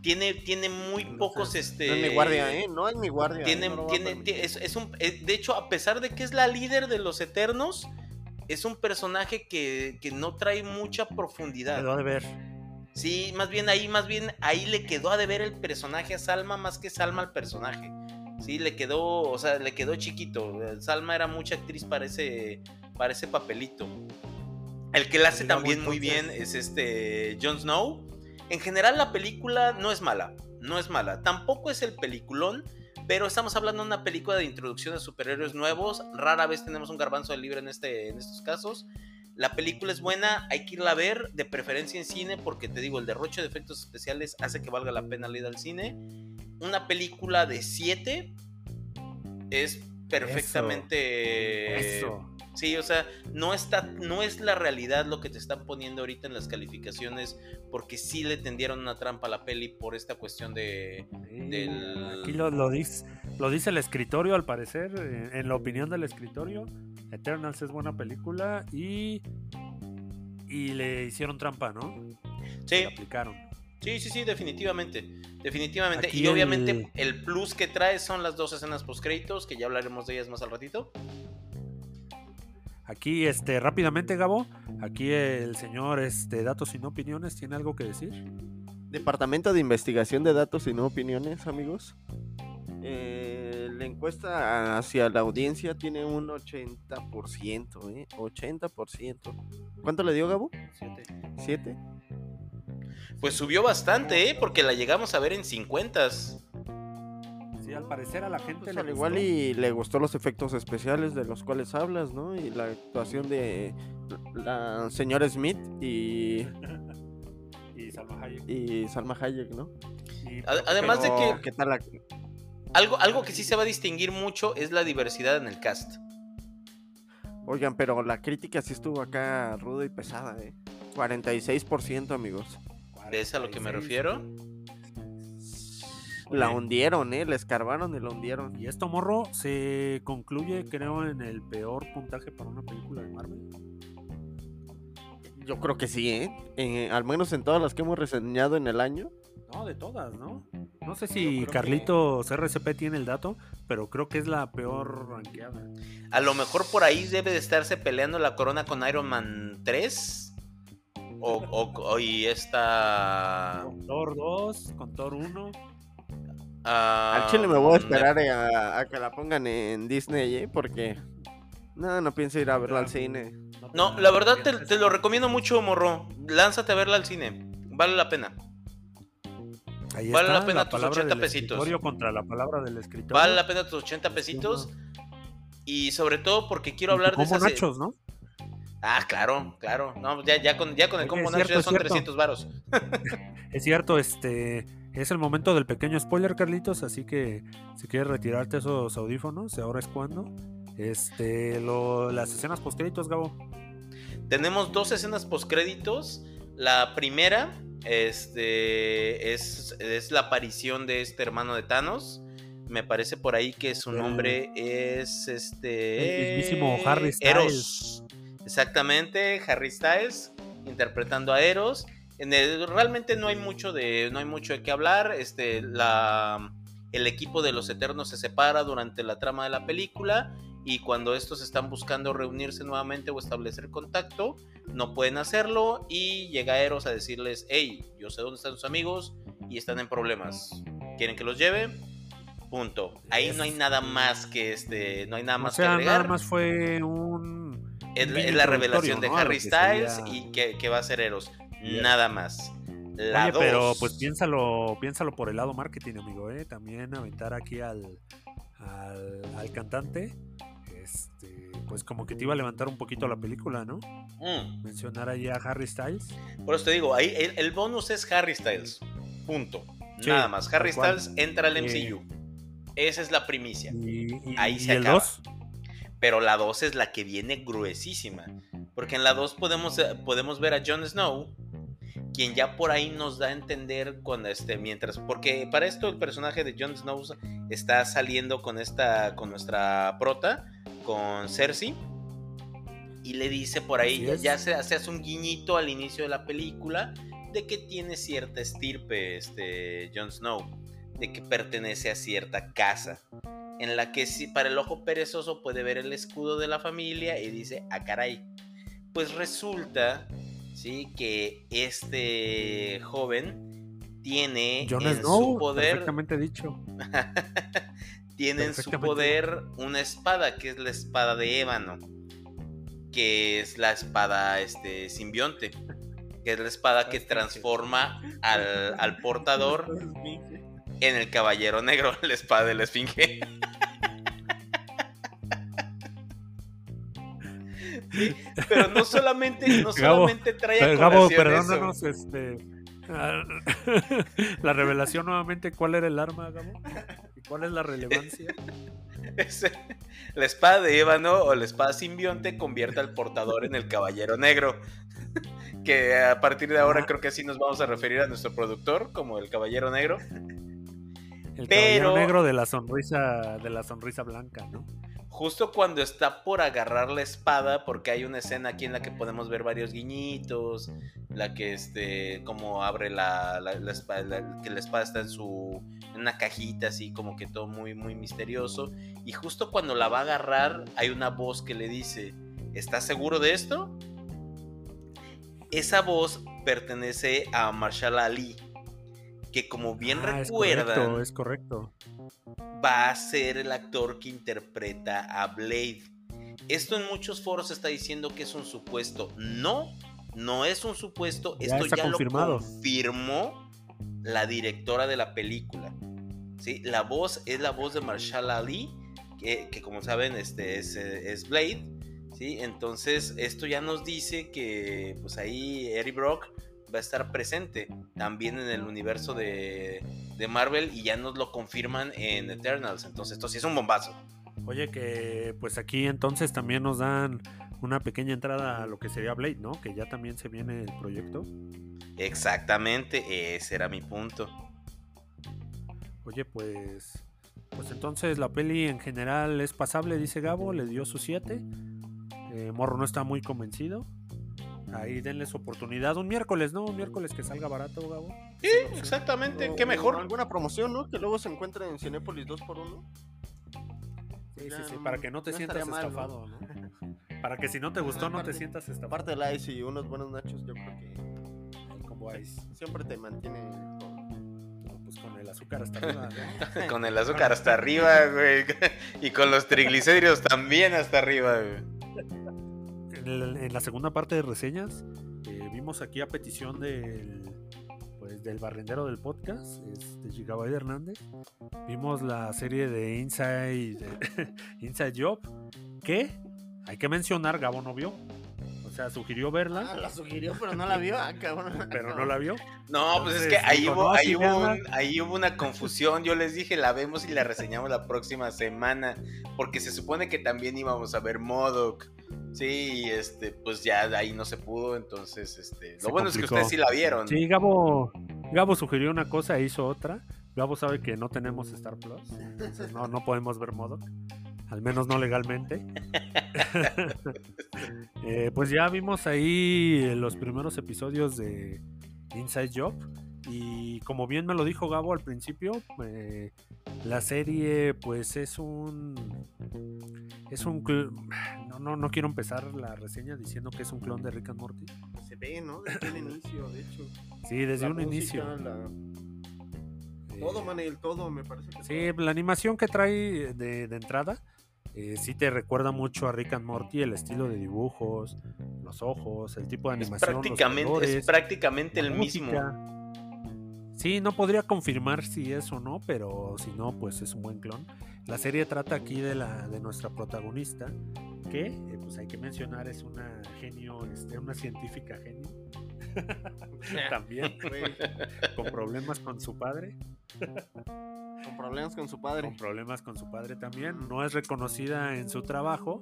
Tiene, tiene muy No pocos, sé, este... No es mi guardia, ¿eh? No es mi guardia. Tiene, no a tiene, es, es un, eh, de hecho, a pesar de que es la líder de los Eternos, es un personaje que, que no trae mucha profundidad. Quedó de ver. Sí, más bien ahí, más bien ahí le quedó a deber el personaje a Salma más que Salma al personaje. Sí, le quedó, o sea, le quedó chiquito. Eh, Salma era mucha actriz para ese, para ese papelito. El que la hace también muy bien es este Jon Snow. En general la película no es mala, no es mala. Tampoco es el peliculón, pero estamos hablando de una película de introducción de superhéroes nuevos. Rara vez tenemos un garbanzo de libre en, este, en estos casos. La película es buena, hay que irla a ver, de preferencia en cine, porque te digo, el derroche de efectos especiales hace que valga la pena ir al cine. Una película de 7 es perfectamente... Eso. Sí, o sea, no está, no es la realidad lo que te están poniendo ahorita en las calificaciones, porque sí le tendieron una trampa a la peli por esta cuestión de, Sí, del- Aquí lo, lo dice, lo dice el escritorio, al parecer, en la opinión del escritorio. Eternals es buena película y, y le hicieron trampa, ¿no? Sí, Le aplicaron. sí, sí, sí, definitivamente, definitivamente. Aquí y obviamente el- el... plus que trae son las dos escenas post créditos, que ya hablaremos de ellas más al ratito. Aquí, este, rápidamente, Gabo, aquí el señor este, Datos sin Opiniones tiene algo que decir. Departamento de Investigación de Datos y No Opiniones, amigos. Eh, la encuesta hacia la audiencia tiene un 80%, ¿eh? 80%. ¿Cuánto le dio Gabo? ¿Siete? Pues subió bastante, ¿eh? Porque la llegamos a ver en 50. Sí, al parecer a la gente Pues le al gustó. igual y le gustó los efectos especiales de los cuales hablas, ¿no? Y la actuación de la señora Smith y, Y Salma Hayek. y Salma Hayek, ¿no? Y- Además de que ¿Qué tal la- algo, algo que sí se va a distinguir mucho es la diversidad en el cast. Oigan, pero la crítica sí estuvo acá ruda y pesada, ¿eh? 46%, amigos. ¿Es a lo que me 46. refiero? La hundieron, ¿eh? La escarbaron y la hundieron. Y esto, morro, se concluye, creo, en el peor puntaje para una película de Marvel. Yo creo que sí, ¿eh? Eh, Al menos en todas las que hemos reseñado en el año. No, de todas, ¿no? No sé si que- Carlitos RCP tiene el dato, pero creo que es la peor ranqueada. A lo mejor por ahí debe de estarse peleando la corona con Iron Man 3. O, o- o- y esta. Con Thor 2, con Thor 1. Ah, Al chile me voy a esperar eh, a, a que la pongan en Disney, ¿eh? Porque... No, no pienso ir a verla al cine. No, la verdad te, te lo recomiendo mucho, morro. Lánzate a verla al cine. Vale la pena. Ahí vale la pena tus palabra 80 del pesitos. contra la palabra del escritorio. Vale la pena tus 80 pesitos. Y sobre todo porque quiero hablar de Como esas. nachos, ¿no? Ah, claro, claro. No, ya, ya con, ya con el Oye, combo es Nacho cierto, ya son cierto. 300 varos. Es cierto, este es el momento del pequeño spoiler, Carlitos, así que si quieres retirarte esos audífonos, ahora es cuando. Este, lo- las escenas postcréditos, Gabo. Tenemos dos escenas postcréditos. La primera este, es, es la aparición de este hermano de Thanos. Me parece por ahí que su nombre es este. el mismísimo Harry Styles. Eros. Exactamente, Harry Styles interpretando a Eros. En el- realmente no hay mucho de no hay mucho de qué hablar. Este, la, el equipo de los Eternos se separa durante la trama de la película y cuando estos están buscando reunirse nuevamente o establecer contacto, no pueden hacerlo y llega Eros a decirles, hey, yo sé dónde están sus amigos y están en problemas. ¿Quieren que los lleve? Punto. Ahí no hay nada más que este, no hay nada O más sea, que agregar. nada más fue un. Es, la- revelación de Harry Styles sería- y que, que va a ser Eros. Nada más. La Oye, pero pues piénsalo, piénsalo por el lado marketing, amigo, ¿eh? También aventar aquí al, al, al cantante, este, pues como que te iba a levantar un poquito la película, ¿no? Mm. Mencionar ahí a Harry Styles. Por eso te digo, ahí el, el bonus es Harry Styles. Punto. Sí, Nada más. Harry cual. Styles entra al Eh, MCU. Esa es la primicia. Y, y- Ahí y se el acaba. 2. Pero la 2 es la que viene gruesísima. Porque en la 2 podemos, eh, podemos ver a Jon Snow, quien ya por ahí nos da a entender cuando este, mientras. Porque para esto el personaje de Jon Snow está saliendo con esta. con nuestra prota, con Cersei. Y le dice por ahí, ya, es. ya se, se hace un guiñito al inicio de la película de que tiene cierta estirpe este Jon Snow, de que pertenece a cierta casa en la que si para el ojo perezoso puede ver el escudo de la familia y dice, ah caray, pues resulta, sí, que este joven tiene en Snow, su poder, perfectamente dicho. tiene en su poder una espada que es la espada de ébano, que es la espada este simbionte, que es la espada que transforma al, al portador en el caballero negro, la espada de la esfinge. Sí, pero no solamente, no Gabo, solamente trae a Eh, Gabo, perdónanos, este. ah, la revelación nuevamente, ¿cuál era el arma, Gabo? ¿Y cuál es la relevancia? la espada de ébano o la espada simbionte convierte al portador en el caballero negro. Que a partir de ahora creo que así nos vamos a referir a nuestro productor como el caballero negro. El Pero- caballero negro de la sonrisa, de la sonrisa blanca, ¿no? Justo cuando está por agarrar la espada, porque hay una escena aquí en la que podemos ver varios guiñitos, la que este, como abre la, la- la espada, que la espada está en su, en una cajita así, como que todo muy, muy misterioso. Y justo cuando la va a agarrar, hay una voz que le dice, ¿estás seguro de esto? Esa voz pertenece a Marshall Ali, que como bien Ah, es correcto, es correcto. Va a ser el actor que interpreta a Blade. Esto en muchos foros está diciendo que es un supuesto. No, no es un supuesto. Ya Esto ya confirmado. lo confirmó la directora de la película. ¿Sí? La voz es la voz de Marshall Ali, que, que como saben este es, eh, es Blade. ¿sí? Entonces esto ya nos dice que pues ahí Eric Brock va a estar presente también en el universo de, de Marvel y ya nos lo confirman en Eternals. Entonces esto sí es un bombazo. Oye, que pues aquí entonces también nos dan una pequeña entrada a lo que sería Blade, ¿no? Que ya también se viene el proyecto. Exactamente, ese era mi punto. Oye, pues. Pues entonces la peli en general es pasable, dice Gabo, le dio su 7. Morro no está muy convencido. Ahí denle su oportunidad. Un miércoles, ¿no? Un miércoles que salga barato, Gabo. Sí, exactamente, O- qué mejor. Alguna promoción, ¿no? Que luego se encuentre en Cinépolis 2x1. Sí, Ya sí, sí, para que no te no sientas estaría mal, ¿no? estafado, ¿no? Para que si no te gustó no te sientas estafado. Aparte del ice y unos buenos nachos, yo creo que como Ice. siempre te mantiene con- Pues con el azúcar hasta arriba, ¿no? Con el azúcar hasta arriba, güey. Y con los triglicéridos también hasta arriba, güey. En, el- en la segunda parte de reseñas eh, vimos aquí a petición del pues del barrendero del podcast este Gigabyte Hernández vimos la serie de Inside Inside Job que hay que mencionar Gabo no vio o sea sugirió Ah, verla la sugirió, pero no la vio. Ah, cabrón. pero no la vio No, pues es que ahí hubo, no, ahí, hubo un- ahí hubo una confusión. Yo les dije, la vemos y la reseñamos la próxima semana. Porque se supone que también íbamos a ver Modoc. Sí, y este, pues ya de ahí no se pudo. Entonces, este. Lo Se bueno es que ustedes sí la vieron. sí Gabo Gabo sugirió una cosa e hizo otra Gabo sabe que no tenemos Star Plus entonces no, no podemos ver Modoc al menos no legalmente. Eh, pues ya vimos ahí los primeros episodios de Inside Job y como bien me lo dijo Gabo al principio, eh, la serie pues es un es un no, no no quiero empezar la reseña diciendo que es un clon de Rick and Morty. Se ve, ¿no? Desde el inicio, de hecho. Sí, desde La un música, inicio. la- Eh, Todo, Manel, todo, me parece que Sí, la animación que trae de, de entrada eh, sí te recuerda mucho a Rick and Morty, el estilo de dibujos, los ojos, el tipo de Es animación, los prácticamente, es colores, prácticamente el mismo. Sí, no podría confirmar si es o no, pero si no, pues es un buen clon. La serie trata aquí de la de nuestra protagonista, que eh, pues hay que mencionar es una genio, este, una científica genio. También Güey, con problemas con su padre. con problemas con su padre. con problemas con su padre también. No es reconocida en su trabajo.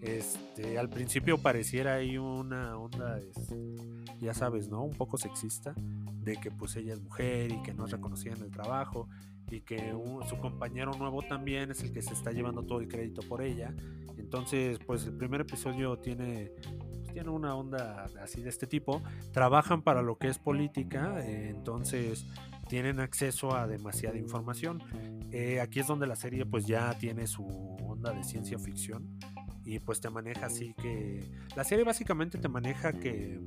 Este, al principio pareciera ahí una onda, este, ya sabes, ¿no? Un poco sexista, de que pues ella es mujer y que no es reconocida en el trabajo y que su compañero nuevo también es el que se está llevando todo el crédito por ella. Entonces, pues el primer episodio tiene, pues, tiene una onda así de este tipo. Trabajan para lo que es política, entonces tienen acceso a demasiada información. Eh, aquí es donde la serie pues ya tiene su onda de ciencia ficción y pues te maneja así que la serie básicamente te maneja que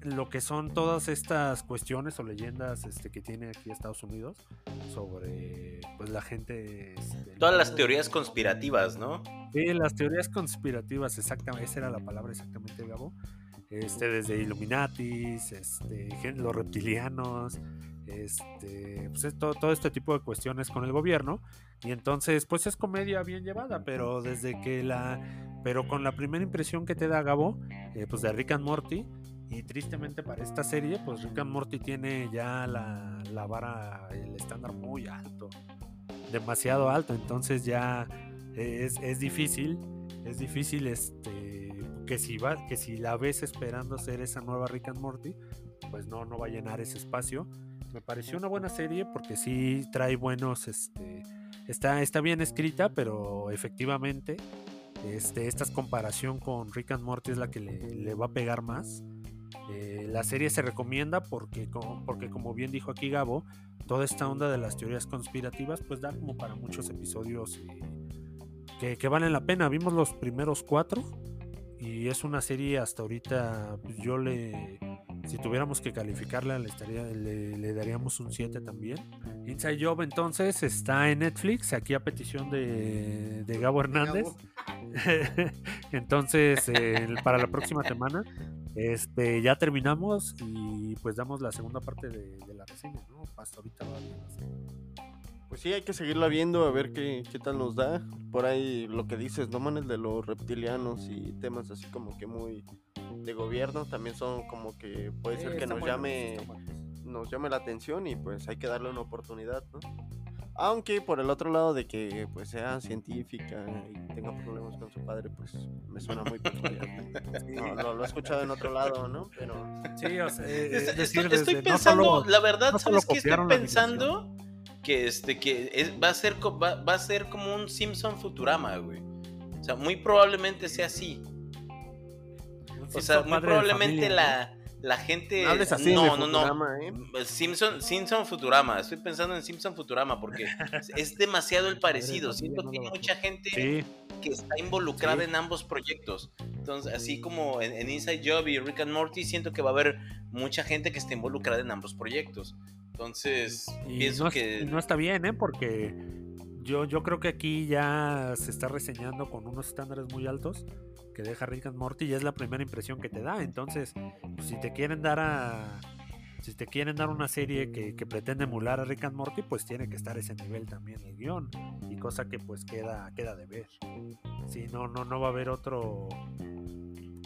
lo que son todas estas cuestiones o leyendas este, que tiene aquí Estados Unidos sobre pues la gente este, Todas las teorías conspirativas, ¿no? Sí, las teorías conspirativas, exactamente, esa era la palabra exactamente, Gabo. Este, desde Illuminatis, este, los reptilianos, este, pues es todo, todo este tipo de cuestiones con el gobierno. Y entonces, pues es comedia bien llevada, pero desde que la. Pero con la primera impresión que te da Gabo, eh, pues de Rick and Morty, y tristemente para esta serie, pues Rick and Morty tiene ya la, la vara, el estándar muy alto, demasiado alto, entonces ya es, es difícil, es difícil este que si va, que si la ves esperando ser esa nueva Rick and Morty, pues no, no va a llenar ese espacio. Me pareció una buena serie porque sí trae buenos, este, está, está bien escrita, pero efectivamente, este, esta comparación con Rick and Morty es la que le, le va a pegar más. Eh, la serie se recomienda porque como, porque como bien dijo aquí Gabo, toda esta onda de las teorías conspirativas pues da como para muchos episodios eh, que, que, valen la pena. Vimos los primeros cuatro y es una serie hasta ahorita pues, yo le si tuviéramos que calificarla le, estaría, le, le daríamos un 7 también. Inside Job entonces está en Netflix, aquí a petición de, de Gabo Hernández. entonces, eh, para la próxima semana, este, ya terminamos y pues damos la segunda parte de, de la reseña, ¿no? Hasta ahorita va bien. Pues sí, hay que seguirla viendo a ver qué, qué tal nos da. Por ahí lo que dices, no manes de los reptilianos y temas así como que muy de gobierno también son como que puede ser que nos llame nos llame la atención y pues hay que darle una oportunidad, ¿no? Aunque por el otro lado de que pues sea científica y tenga problemas con su padre, pues me suena muy peculiar. No, no, lo he escuchado en otro lado, ¿no? Pero sí, o sea, eh, es decir, estoy, estoy pensando, no solo, la verdad, no ¿sabes qué estoy pensando? Que este que es, va a ser va, va a ser como un Simpson Futurama, güey. O sea, muy probablemente sea así. O sea, muy probablemente la, la gente. No, así no, no, no. ¿eh? Simpson, Simpson Futurama. Estoy pensando en Simpson Futurama porque es demasiado el parecido. Siento que hay mucha gente que está involucrada sí. en ambos proyectos. Entonces, así como en, en, Inside Job y Rick and Morty, siento que va a haber mucha gente que esté involucrada en ambos proyectos. Entonces, y pienso no, que. No está bien, ¿eh? Porque yo, yo creo que aquí ya se está reseñando con unos estándares muy altos que deja Rick and Morty y es la primera impresión que te da. Entonces, pues, si te quieren dar a. Si te quieren dar una serie que, que, pretende emular a Rick and Morty, pues tiene que estar ese nivel también el guion. Y cosa que pues queda, queda de ver. Si no, no, no va a haber otro.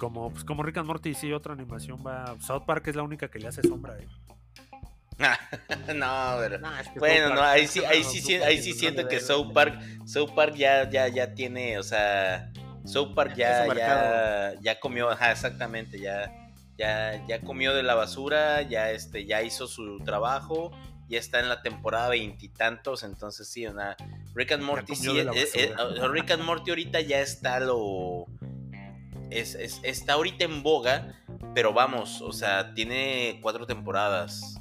Como, pues, como Rick and Morty, sí, otra animación va. South Park es la única que le hace sombra, eh. no, pero no, es que bueno, no, ahí sí, ahí sí, ahí sí siento que South Park, South Park ya, ya, ya tiene, o sea, South Park ya, ya, ya comió, ajá, exactamente, ya, ya, ya comió de la basura, ya, este, ya hizo su trabajo, ya está en la temporada veintitantos, entonces sí, una Rick and Morty, sí, eh, eh, Rick and Morty ahorita ya está lo, es, es, está ahorita en boga, pero vamos, o sea, tiene cuatro temporadas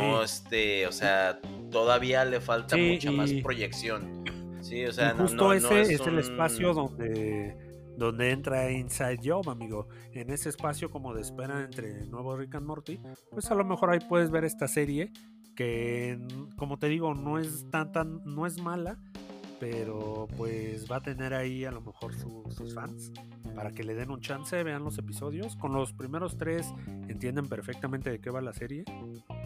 no sí. este, o sea, todavía le falta sí, mucha y... más proyección. Sí, o sea, y justo no, no, ese no es, el espacio donde donde entra Inside Job, amigo. En ese espacio como de espera entre nuevo Rick and Morty, pues a lo mejor ahí puedes ver esta serie que como te digo, no es tan tan no es mala, pero pues va a tener ahí a lo mejor su, sus fans para que le den un chance, vean los episodios. Con los primeros tres entienden perfectamente de qué va la serie.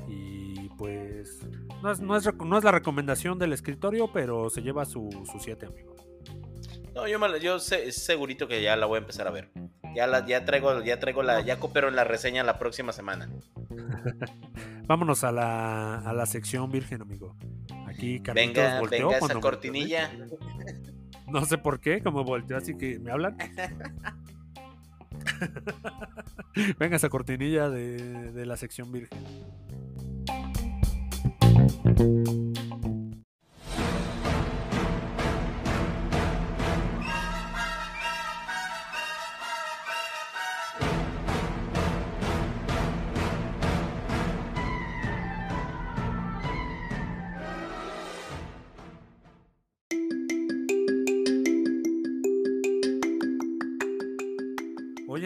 Y pues no es, no es, no es la recomendación del escritorio, pero se lleva su 7, amigo. No, yo, me, yo sé, segurito que ya la voy a empezar a ver. Ya, la, ya traigo, ya traigo la, ya coopero en la reseña la próxima semana. Vámonos a la, a la sección virgen, amigo. Aquí Carlitos venga, volteó venga esa cortinilla. No sé por qué, como volteó, así que me hablan. venga esa cortinilla de, de la sección virgen.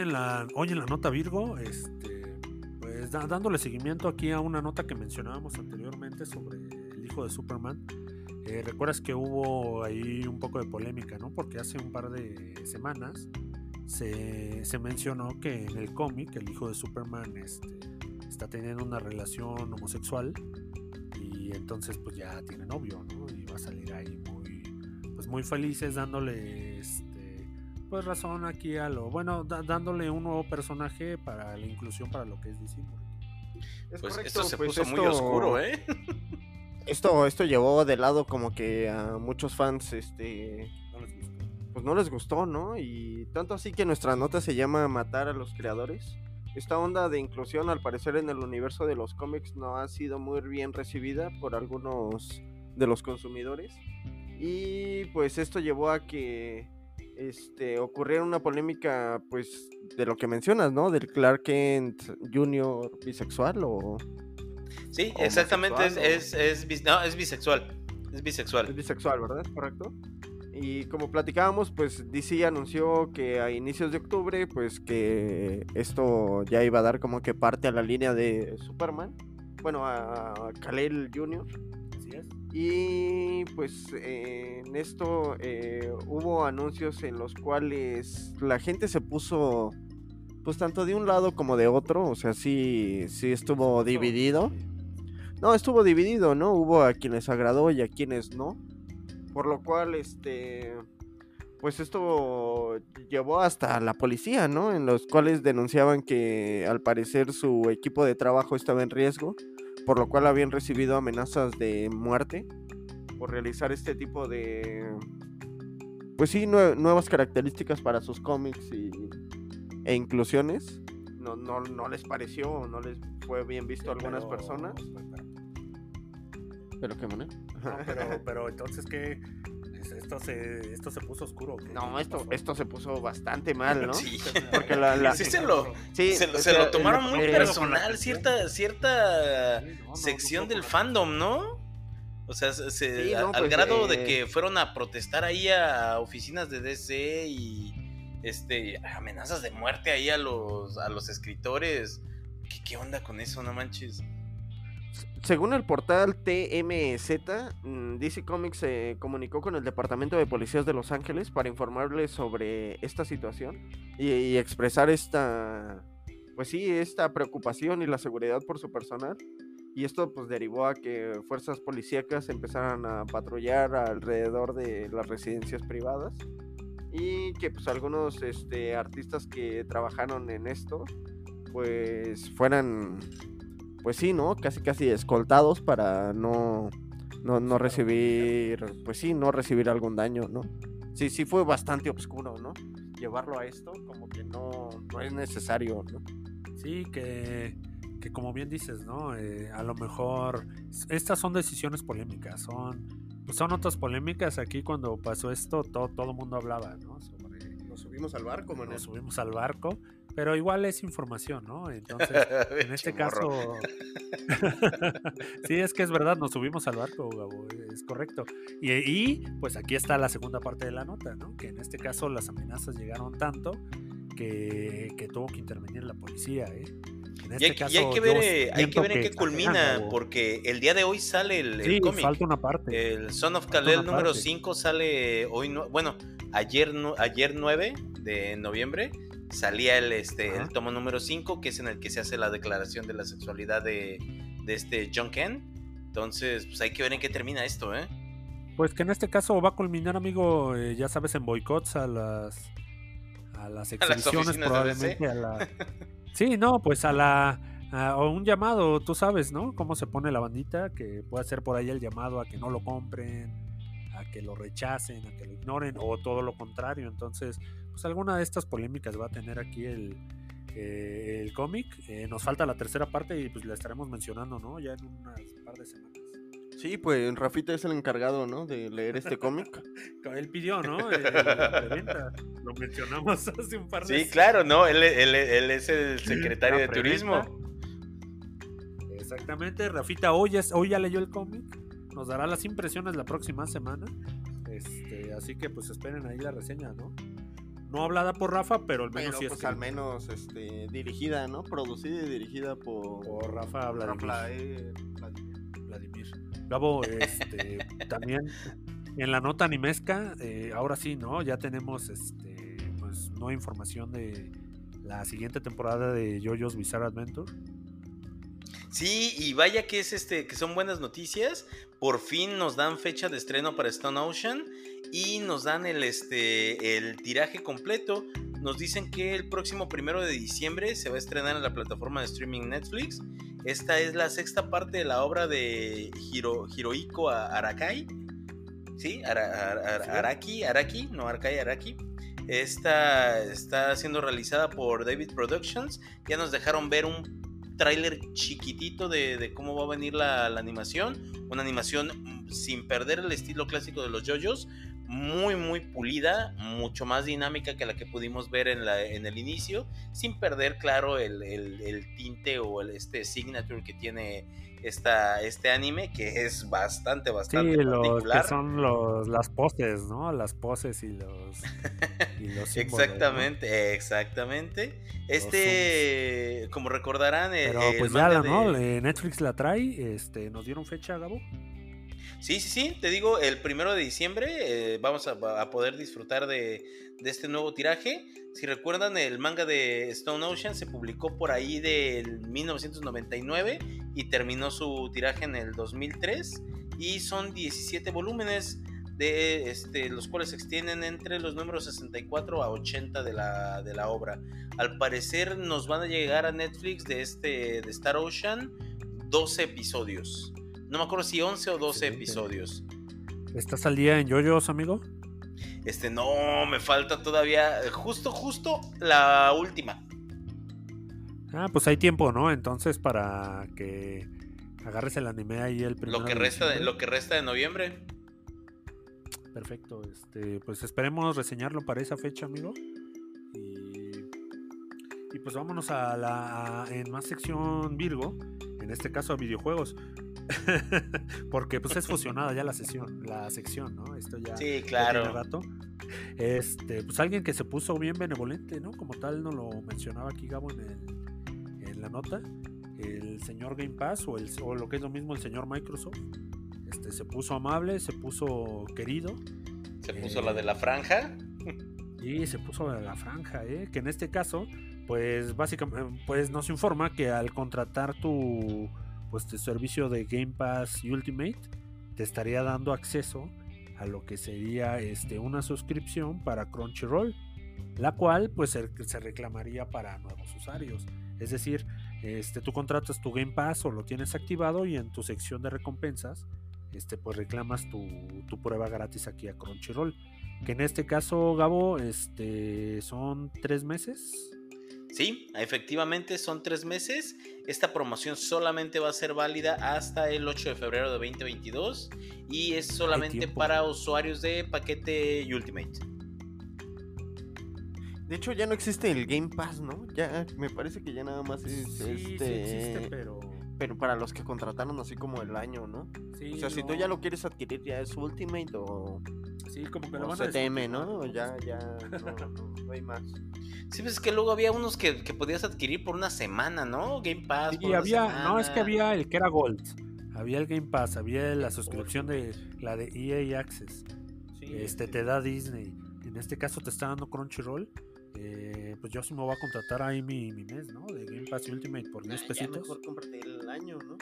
En la, hoy en la nota Virgo, este, pues dándole seguimiento aquí a una nota que mencionábamos anteriormente sobre el hijo de Superman. Eh, Recuerdas que hubo ahí un poco de polémica, ¿no? Porque hace un par de semanas se, mencionó que en el cómic el hijo de Superman este, está teniendo una relación homosexual y entonces pues ya tiene novio, ¿no? Y va a salir ahí muy, pues muy felices dándole, este, pues razón aquí a lo, bueno, dándole un nuevo personaje para la inclusión para lo que es discípulo. pues esto se puso muy oscuro, ¿eh? Esto, esto llevó de lado como que a muchos fans, este, pues no les gustó, ¿no? Y tanto así que nuestra nota se llama Matar a los creadores. Esta onda de inclusión, al parecer, en el universo de los cómics no ha sido muy bien recibida por algunos de los consumidores. Y pues esto llevó a que este, ocurriera una polémica, pues, de lo que mencionas, ¿no? Del Clark Kent Jr. bisexual o... Sí, exactamente, es, es, es, es bisexual. Es bisexual. Es bisexual, ¿verdad? ¿Correcto? Y como platicábamos, pues DC anunció que a inicios de octubre, pues que esto ya iba a dar como que parte a la línea de Superman. Bueno, a Kalel Jr. Y pues en esto eh, hubo anuncios en los cuales la gente se puso, pues tanto de un lado como de otro. O sea, sí, sí estuvo dividido. No, estuvo dividido, ¿no? Hubo a quienes agradó y a quienes no. Por lo cual, este, pues esto llevó hasta la policía, ¿no? En los cuales denunciaban que al parecer su equipo de trabajo estaba en riesgo, por lo cual habían recibido amenazas de muerte por realizar este tipo de, pues sí, nuevas características para sus cómics y, e inclusiones. No, no, no les pareció, no les fue bien visto a algunas personas. ¿Pero qué manera? pero, pero entonces, ¿qué? Esto se, esto se puso oscuro. No, esto, esto se puso bastante mal, ¿no? Sí. Porque la, Sí, se lo, se, lo tomaron muy personal, cierta, cierta sección del fandom, ¿no? O sea, se, al pues, grado de eh, que fueron a protestar ahí a oficinas de DC y este amenazas de muerte ahí a los, a los escritores. ¿Qué, ¿Qué onda con eso? No manches. Según el portal TMZ, mm, DC Comics se comunicó con el Departamento de Policías de Los Ángeles para informarles sobre esta situación y, expresar esta, pues sí, esta preocupación y la seguridad por su personal. Y esto pues derivó a que fuerzas policíacas empezaran a patrullar alrededor de las residencias privadas y que pues algunos este, artistas que trabajaron en esto pues fueran pues sí, ¿no? Casi casi escoltados para no, no, recibir, pues sí, no recibir algún daño, ¿no? Sí, sí fue bastante oscuro, ¿no? Llevarlo a esto como que no, no es necesario, ¿no? Sí, que, que como bien dices, ¿no? Eh, a lo mejor estas son decisiones polémicas, son, pues son otras polémicas. Aquí cuando pasó esto, todo, todo el mundo hablaba, ¿no? Sobre, nos subimos al barco, Nos subimos al barco pero igual es información, ¿no? Entonces, en este caso, sí, es que es verdad, nos subimos al barco, Gabo, es correcto. Y, y, pues aquí está la segunda parte de la nota, ¿no? Que en este caso las amenazas llegaron tanto que, que tuvo que intervenir la policía, ¿eh? En este y, hay, caso, y hay, que ver, eh, hay que ver en qué culmina, porque el día de hoy sale el, el sí, cómic. falta una parte. El Son of Kalel número 5 sale hoy, no, bueno, ayer, ayer 9 de noviembre salía el, este, el tomo número 5, que es en el que se hace la declaración de la sexualidad de, de este John Ken. Entonces, pues hay que ver en qué termina esto, ¿eh? Pues que en este caso va a culminar, amigo, eh, ya sabes, en boicots a las a las exhibiciones, probablemente a la... Sí, no, pues a la o un llamado, tú sabes, ¿no? Cómo se pone la bandita, que puede ser por ahí el llamado a que no lo compren, a que lo rechacen, a que lo ignoren, o todo lo contrario. Entonces, pues alguna de estas polémicas va a tener aquí el, eh, el cómic. Eh, nos falta la tercera parte y pues la estaremos mencionando, ¿no? Ya en unas par de semanas. Sí, pues Rafita es el encargado, ¿no? De leer este cómic. él pidió, ¿no? Lo mencionamos hace un par de Sí, claro, ¿no? Él, él, es el secretario de turismo. Exactamente, Rafita hoy, es, hoy ya leyó el cómic. Nos dará las impresiones la próxima semana. Este, así que pues esperen ahí la reseña, ¿no? No hablada por Rafa, pero al menos sí pues, al menos este, dirigida, ¿no? Producida y dirigida por, Rafa Vladimir. Vladimir. Gabo, este, también en la nota animesca, eh, ahora sí, ¿no? Ya tenemos este, pues, nueva información de la siguiente temporada de JoJo's Bizarre Adventure. Sí, y vaya que es este, que son buenas noticias. Por fin nos dan fecha de estreno para Stone Ocean y nos dan el, este, el tiraje completo. Nos dicen que el próximo primero de diciembre se va a estrenar en la plataforma de streaming Netflix. Esta es la sexta parte de la obra de Hiro, Hirohiko Arakai. ¿Sí? Araki, Araki, no Arakai, Araki. Esta está siendo realizada por David Productions. Ya nos dejaron ver un tráiler chiquitito de, cómo va a venir la, animación. Una animación mm, sin perder el estilo clásico de los JoJo's. Muy, muy pulida, mucho más dinámica que la que pudimos ver en, el inicio, sin perder, claro, el, el tinte o el, este signature que tiene esta, este anime que es bastante, bastante sí, Los que son los, las poses, ¿no? Las poses y los. exactamente, exactamente. Este, como recordarán. Pero pues ya, ¿no? Netflix la trae. Este, ¿Nos dieron fecha, Gabo? Sí, sí, sí, te digo, el primero de diciembre eh, vamos a, poder disfrutar de, este nuevo tiraje. Si recuerdan, el manga de Stone Ocean se publicó por ahí del 1999 y terminó su tiraje en el 2003. Y son 17 volúmenes, de este, los cuales se extienden entre los números 64 a 80 de la, obra. Al parecer nos van a llegar a Netflix de, este, de Star Ocean 12 episodios. No me acuerdo si 11 o 12 episodios. ¿Estás al día en yoyos, amigo? Este, no, me falta todavía. Justo, justo la última. Ah, pues hay tiempo, ¿no? Entonces, para que agarres el anime ahí el primero. Lo que resta de, lo que resta de noviembre. Perfecto. Este, pues esperemos reseñarlo para esa fecha, amigo. Y, pues vámonos a la en más sección Virgo, en este caso a videojuegos. Porque pues es fusionada ya la sesión, la sección, ¿no? Esto ya sí, claro. rato. Este, pues alguien que se puso bien benevolente, ¿no? Como tal, no lo mencionaba aquí Gabo en, en la nota. El señor Game Pass o, el, o lo que es lo mismo el señor Microsoft. Este, se puso amable, se puso querido. Se puso la de la franja. Y se puso la de la franja, ¿eh? Que en este caso, pues básicamente, pues nos informa que al contratar tu pues tu servicio de Game Pass Ultimate te estaría dando acceso a lo que sería este, una suscripción para Crunchyroll, la cual pues se, reclamaría para nuevos usuarios. Es decir, este, tú contratas tu Game Pass o lo tienes activado y en tu sección de recompensas este, pues reclamas tu, tu prueba gratis aquí a Crunchyroll. Que en este caso, Gabo, este, son tres meses. Sí, efectivamente son tres meses. Esta promoción solamente va a ser válida hasta el 8 de febrero de 2022 y es solamente para usuarios de paquete Ultimate. De hecho ya no existe el Game Pass, ¿no? Ya me parece que ya nada más es sí, este... sí existe, pero pero para los que contrataron así como el año, ¿no? Sí, o sea, si tú ya lo quieres adquirir ya es Ultimate o Sí, como que lo van CTM, ¿no? Ya ya no, no hay más. Sí, pues es que luego había unos que, podías adquirir por una semana, ¿no? Game Pass. Sí, había, no, es que había el que era Gold. Había el Game Pass, había la suscripción de la de EA Access. este te da Disney. En este caso te está dando Crunchyroll. Eh, pues yo sí me voy a contratar ahí mi, mes, ¿no? De Game Pass Ultimate por 10 pesitos. mejor cómprate el año, ¿no?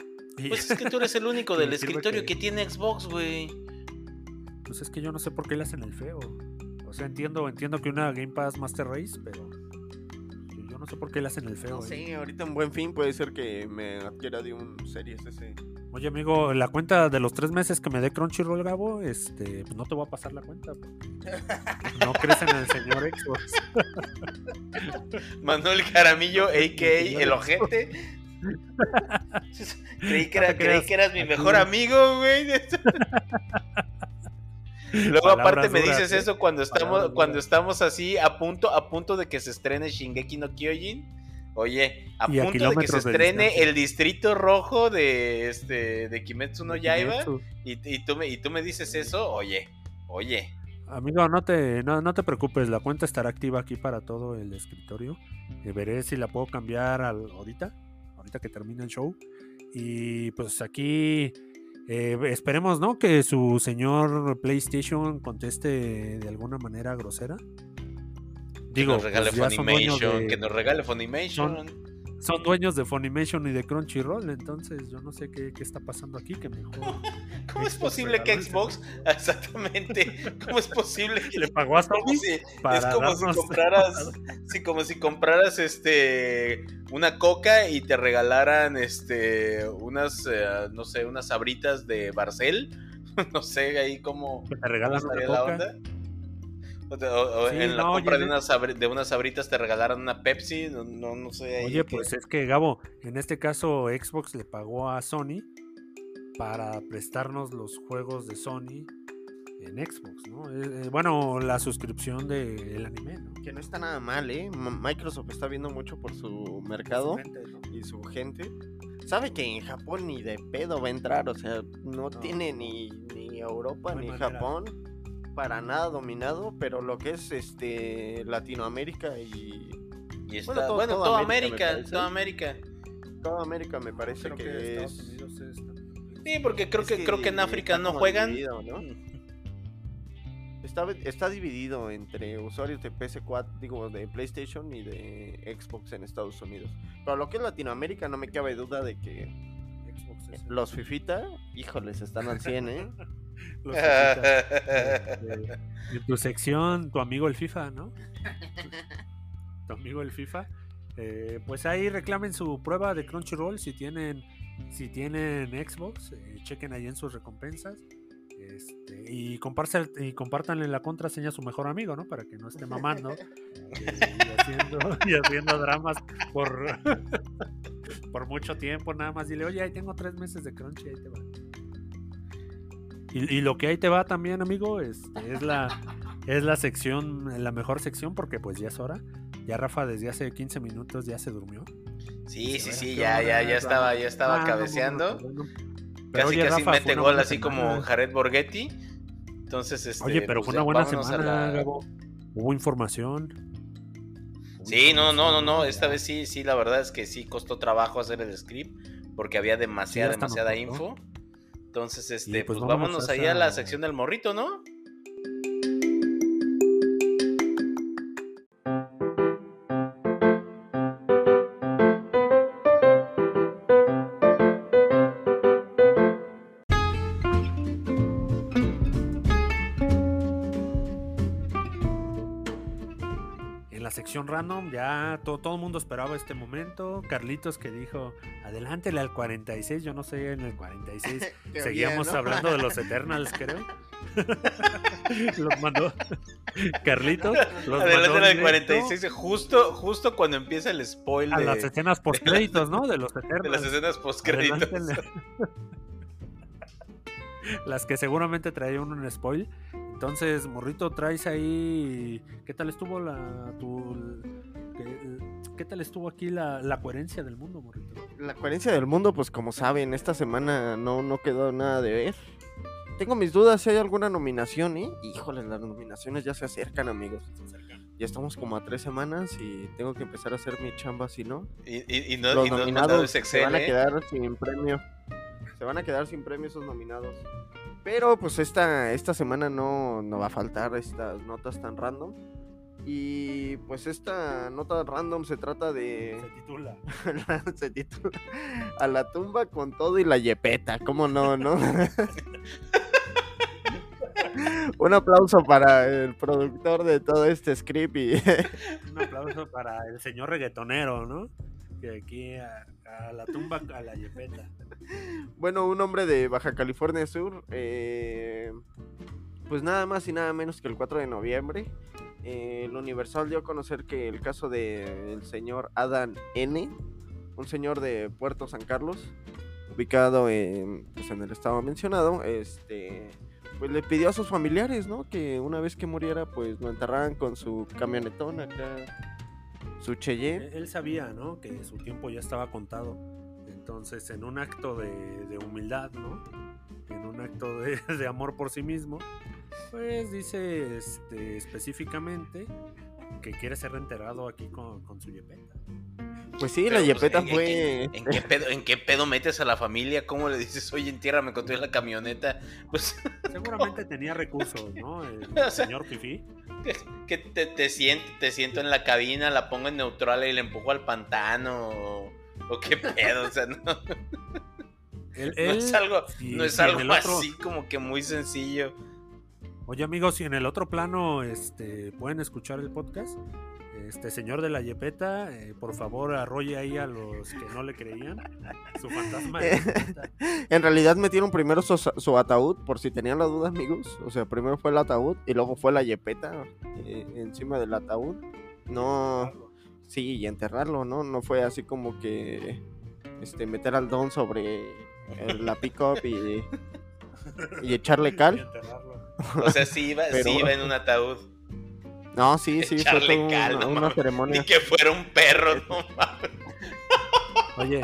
Pues es que tú eres el único del escritorio que... que tiene Xbox, güey. Pues es que yo no sé por qué le hacen el feo. O sea, entiendo, entiendo que una Game Pass Master Race, pero yo no sé por qué le hacen el feo. No sé, ahorita en buen fin puede ser que me adquiera de un Series ese. Oye, amigo, la cuenta de los tres meses que me dé Crunchyroll, Gabo, este, pues no te voy a pasar la cuenta. No crees en el señor Xbox. Manuel Jaramillo, a.k.a. el ojete. creí que, era, creí que eras mi mejor amigo, güey. Luego aparte me dices ¿eh? eso cuando estamos cuando estamos así a punto a punto de que se estrene Shingeki no Kyojin. Oye, a punto de que se estrene el Distrito Rojo de este de Kimetsu no Yaiba y, tú me y tú me dices eso, oye, oye. Amigo, no te no, te preocupes, la cuenta estará activa aquí para todo el escritorio. Eh, veré si la puedo cambiar ahorita, ahorita que termine el show. Y pues aquí eh, esperemos, ¿no? Que su señor PlayStation conteste de alguna manera grosera. Digo, que nos regale pues Funimation, que nos regale Funimation. son dueños de Funimation y de Crunchyroll, entonces yo no sé qué, qué está pasando aquí, que mejor. ¿Cómo es posible que Xbox, exactamente, cómo es posible que le pagó a como Sony si- es como si compraras, sí, como si compraras este una coca y te regalaran este unas, eh, no sé, unas sabritas de Barcel, no sé ahí cómo que te regalan ¿Cómo una estaría la onda? O, te- o- o Sí, en la no, compra oye, de unas, sabri- de unas sabritas te regalaran una Pepsi, no, no, no sé. ahí Oye, qué- pues es que Gabo, en este caso Xbox le pagó a Sony para prestarnos los juegos de Sony en Xbox, ¿no? Eh, eh, bueno, la suscripción del anime, ¿no? Que no está nada mal, ¿eh? M- Microsoft está viendo mucho por su mercado Su mente, ¿no? y su gente. Sabe que en Japón ni de pedo va a entrar, o sea, no, No. tiene ni, ni Europa ni manera. Japón para nada dominado, pero lo que es este Latinoamérica y Y está, bueno, bueno, todo- toda toda América, América, me parece. toda América. toda América me parece Creo que, Estados es Unidos es también. Sí, porque creo Es que, creo que en África no juegan. dividido, ¿no? Está, está dividido entre usuarios de PS4, digo, de PlayStation y de Xbox en Estados Unidos. Pero lo que es Latinoamérica no me cabe duda de que Xbox los Fifita, híjoles, están al 100, ¿eh? los. Este, en tu sección, tu amigo el FIFA, ¿no? Tu amigo el FIFA. eh, pues ahí reclamen su prueba de Crunchyroll si tienen si tienen Xbox, eh, chequen ahí en sus recompensas. Este, y compártanle la contraseña a su mejor amigo, ¿no? Para que no esté mamando eh, y, haciendo, y haciendo dramas por, por mucho tiempo, nada más. Dile, oye, ahí tengo tres meses de Crunchy, ahí te va. Y, y lo que ahí te va también, amigo, este, es la es la sección, la mejor sección, porque pues ya es hora. Ya Rafa desde hace 15 minutos ya se durmió. Sí, sí, sí, "Bueno, ya, ¿qué ya, ya estaba, ya estaba Ah, cabeceando. Pero, Casi, oye, casi Rafa, mete gol así como. Jared Borghetti. Entonces, este. Oye, pero pues, fue una buena semana, la- Gabo. Hubo información. Hubo Sí, no, no, no, no. Esta vez sí, sí, la verdad es que sí costó trabajo hacer el script porque había demasiada, demasiada info. Entonces, este, pues pues, vámonos ahí a la sección del morrito, ¿no? Random ya to- todo el mundo esperaba este momento. Carlitos que dijo, adelántele al 46, yo no sé, en el 46 Qué seguíamos bien, ¿no? hablando de los Eternals, creo. los mandó Carlitos. Los directo 46, justo, justo cuando empieza el spoil A de, las escenas post créditos, ¿no? De los de las Eternals. escenas post créditos. Las que seguramente traían un spoil. Entonces, Morrito, traes ahí. ¿Qué tal estuvo la. Tu, qué, qué tal estuvo aquí la, la coherencia del mundo, Morrito? La coherencia del mundo, pues como saben, esta semana no, no quedó nada de ver. Tengo mis dudas si hay alguna nominación, ¿eh? Híjole, las nominaciones ya se acercan, amigos. Ya estamos como a tres semanas y tengo que empezar a hacer mi chamba, si no. Y, y- y no, Los y no nominados se van a ¿eh? quedar sin premio. Se van a quedar sin premio esos nominados. Pero pues esta, esta semana no, no va a faltar estas notas tan random. Y pues esta nota random se trata Se de... titula. se titula A la tumba con todo y la yepeta. ¿Cómo no, no? Un aplauso para el productor de todo este script y Un aplauso para el señor reggaetonero, ¿no? Que aquí a, a la tumba, a la yepeta. Bueno, un hombre de Baja California Sur, eh, pues nada más y nada menos que el 4 de noviembre, eh, el Universal dio a conocer que el caso del señor Adam N., un señor de Puerto San Carlos, ubicado en, pues, en el estado mencionado, este, pues le pidió a sus familiares, ¿no? Que una vez que muriera, pues lo enterraran con su camionetón acá, su Cheyenne. Él sabía, ¿no? Que su tiempo ya estaba contado. Entonces, en un acto de, humildad, ¿no? En un acto de, de amor por sí mismo, pues dice este, específicamente que quiere ser enterrado aquí con, con su yepeta. Pues sí, Pero, la pues, Yepeta ¿en- en- fue. ¿En, qué pedo, ¿En qué pedo metes a la familia? ¿Cómo le dices, oye, entiérrame con toda la camioneta? Pues Seguramente tenía recursos, ¿no? El señor Fifi. que, que te, te, siento, te siento en la cabina, la pongo en neutral y le empujo al pantano. O, o qué pedo, o sea, no, no es algo, no es en algo otro- así como que muy sencillo. Oye amigos, si en el otro plano este, pueden escuchar el podcast, este señor de la Yepeta, eh, por favor arrolle ahí a los que no le creían. Su fantasma de Yepeta. En realidad metieron primero su, su ataúd, por si tenían la duda, amigos. O sea, primero fue el ataúd y luego fue la Yepeta eh, encima del ataúd. No, sí, y enterrarlo, ¿no? No fue así como que este meter al don sobre eh, la pick-up y, y echarle cal. O sea, sí iba, Pero- sí iba en un ataúd. No, sí, sí, fue Echarle toda cal, una, una ceremonia. Ni que fuera un perro, no mames. Oye.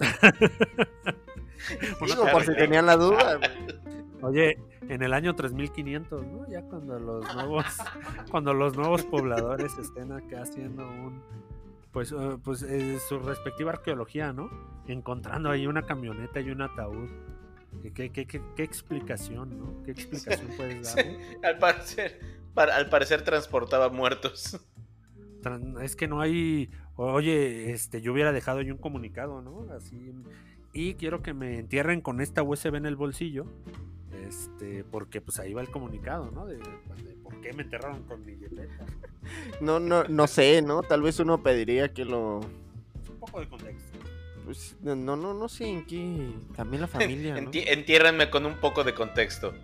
Digo, por si tenían la duda. Oye, en el año 3500, ¿no? Ya cuando los nuevos, cuando los nuevos pobladores estén acá haciendo un, pues, eh, pues eh, su respectiva arqueología, ¿no? Encontrando ahí una camioneta y un ataúd. ¿Qué, qué, qué, qué- qué explicación, no? ¿Qué explicación puedes dar? Al parecer, para- al parecer transportaba muertos. Es que no hay, oye, este, yo hubiera dejado yo un comunicado, ¿no? Así, y quiero que me entierren con esta USB en el bolsillo, este, porque pues ahí va el comunicado, ¿no? De, de por qué me enterraron con mi Yepeta. No, no, no sé, ¿no? Tal vez uno pediría que lo. Un poco de contexto. Pues, no, no, no sé en qué. También la familia, ¿no? Enti- entiérrenme con un poco de contexto.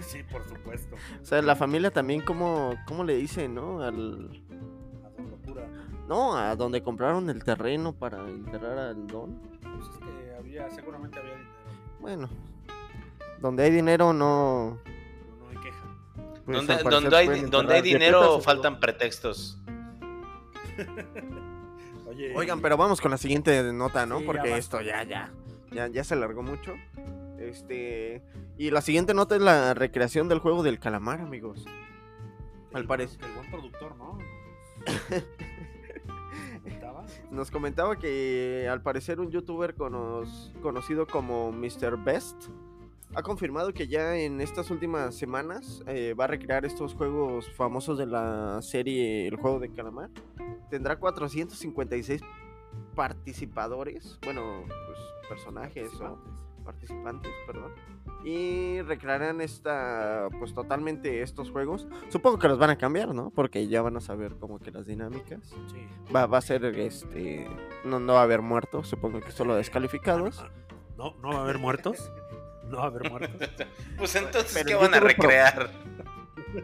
Sí, por supuesto. O sea, la familia también, ¿cómo, cómo le dice, no? Al. A don locura. No, a donde compraron el terreno para enterrar al don. Pues es que había, seguramente había dinero. Bueno, donde hay dinero no. No, hay queja. pues, donde, donde hay, donde hay dinero faltan pretextos. Oye, Oigan, pero vamos con la siguiente nota, ¿no? Sí, ya Porque basta. esto ya, ya, ya, ya se alargó mucho. Este. Y la siguiente nota es la recreación del juego del calamar, amigos. al parecer. El buen productor, ¿no? Nos comentaba que al parecer un youtuber conocido como Mr. Best ha confirmado que ya en estas últimas semanas eh, va a recrear estos juegos famosos de la serie El Juego de Calamar. Tendrá 456 participadores, bueno, pues personajes o participantes, perdón. Y recrearán esta, pues totalmente estos juegos. Supongo que los van a cambiar, ¿no? Porque ya van a saber como que las dinámicas. Sí. Va, va a ser este. No, no va a haber muertos, supongo que solo descalificados. Ah, No, no va a haber muertos. No va a haber muertos. Pues entonces, Pero ¿qué van a recrear?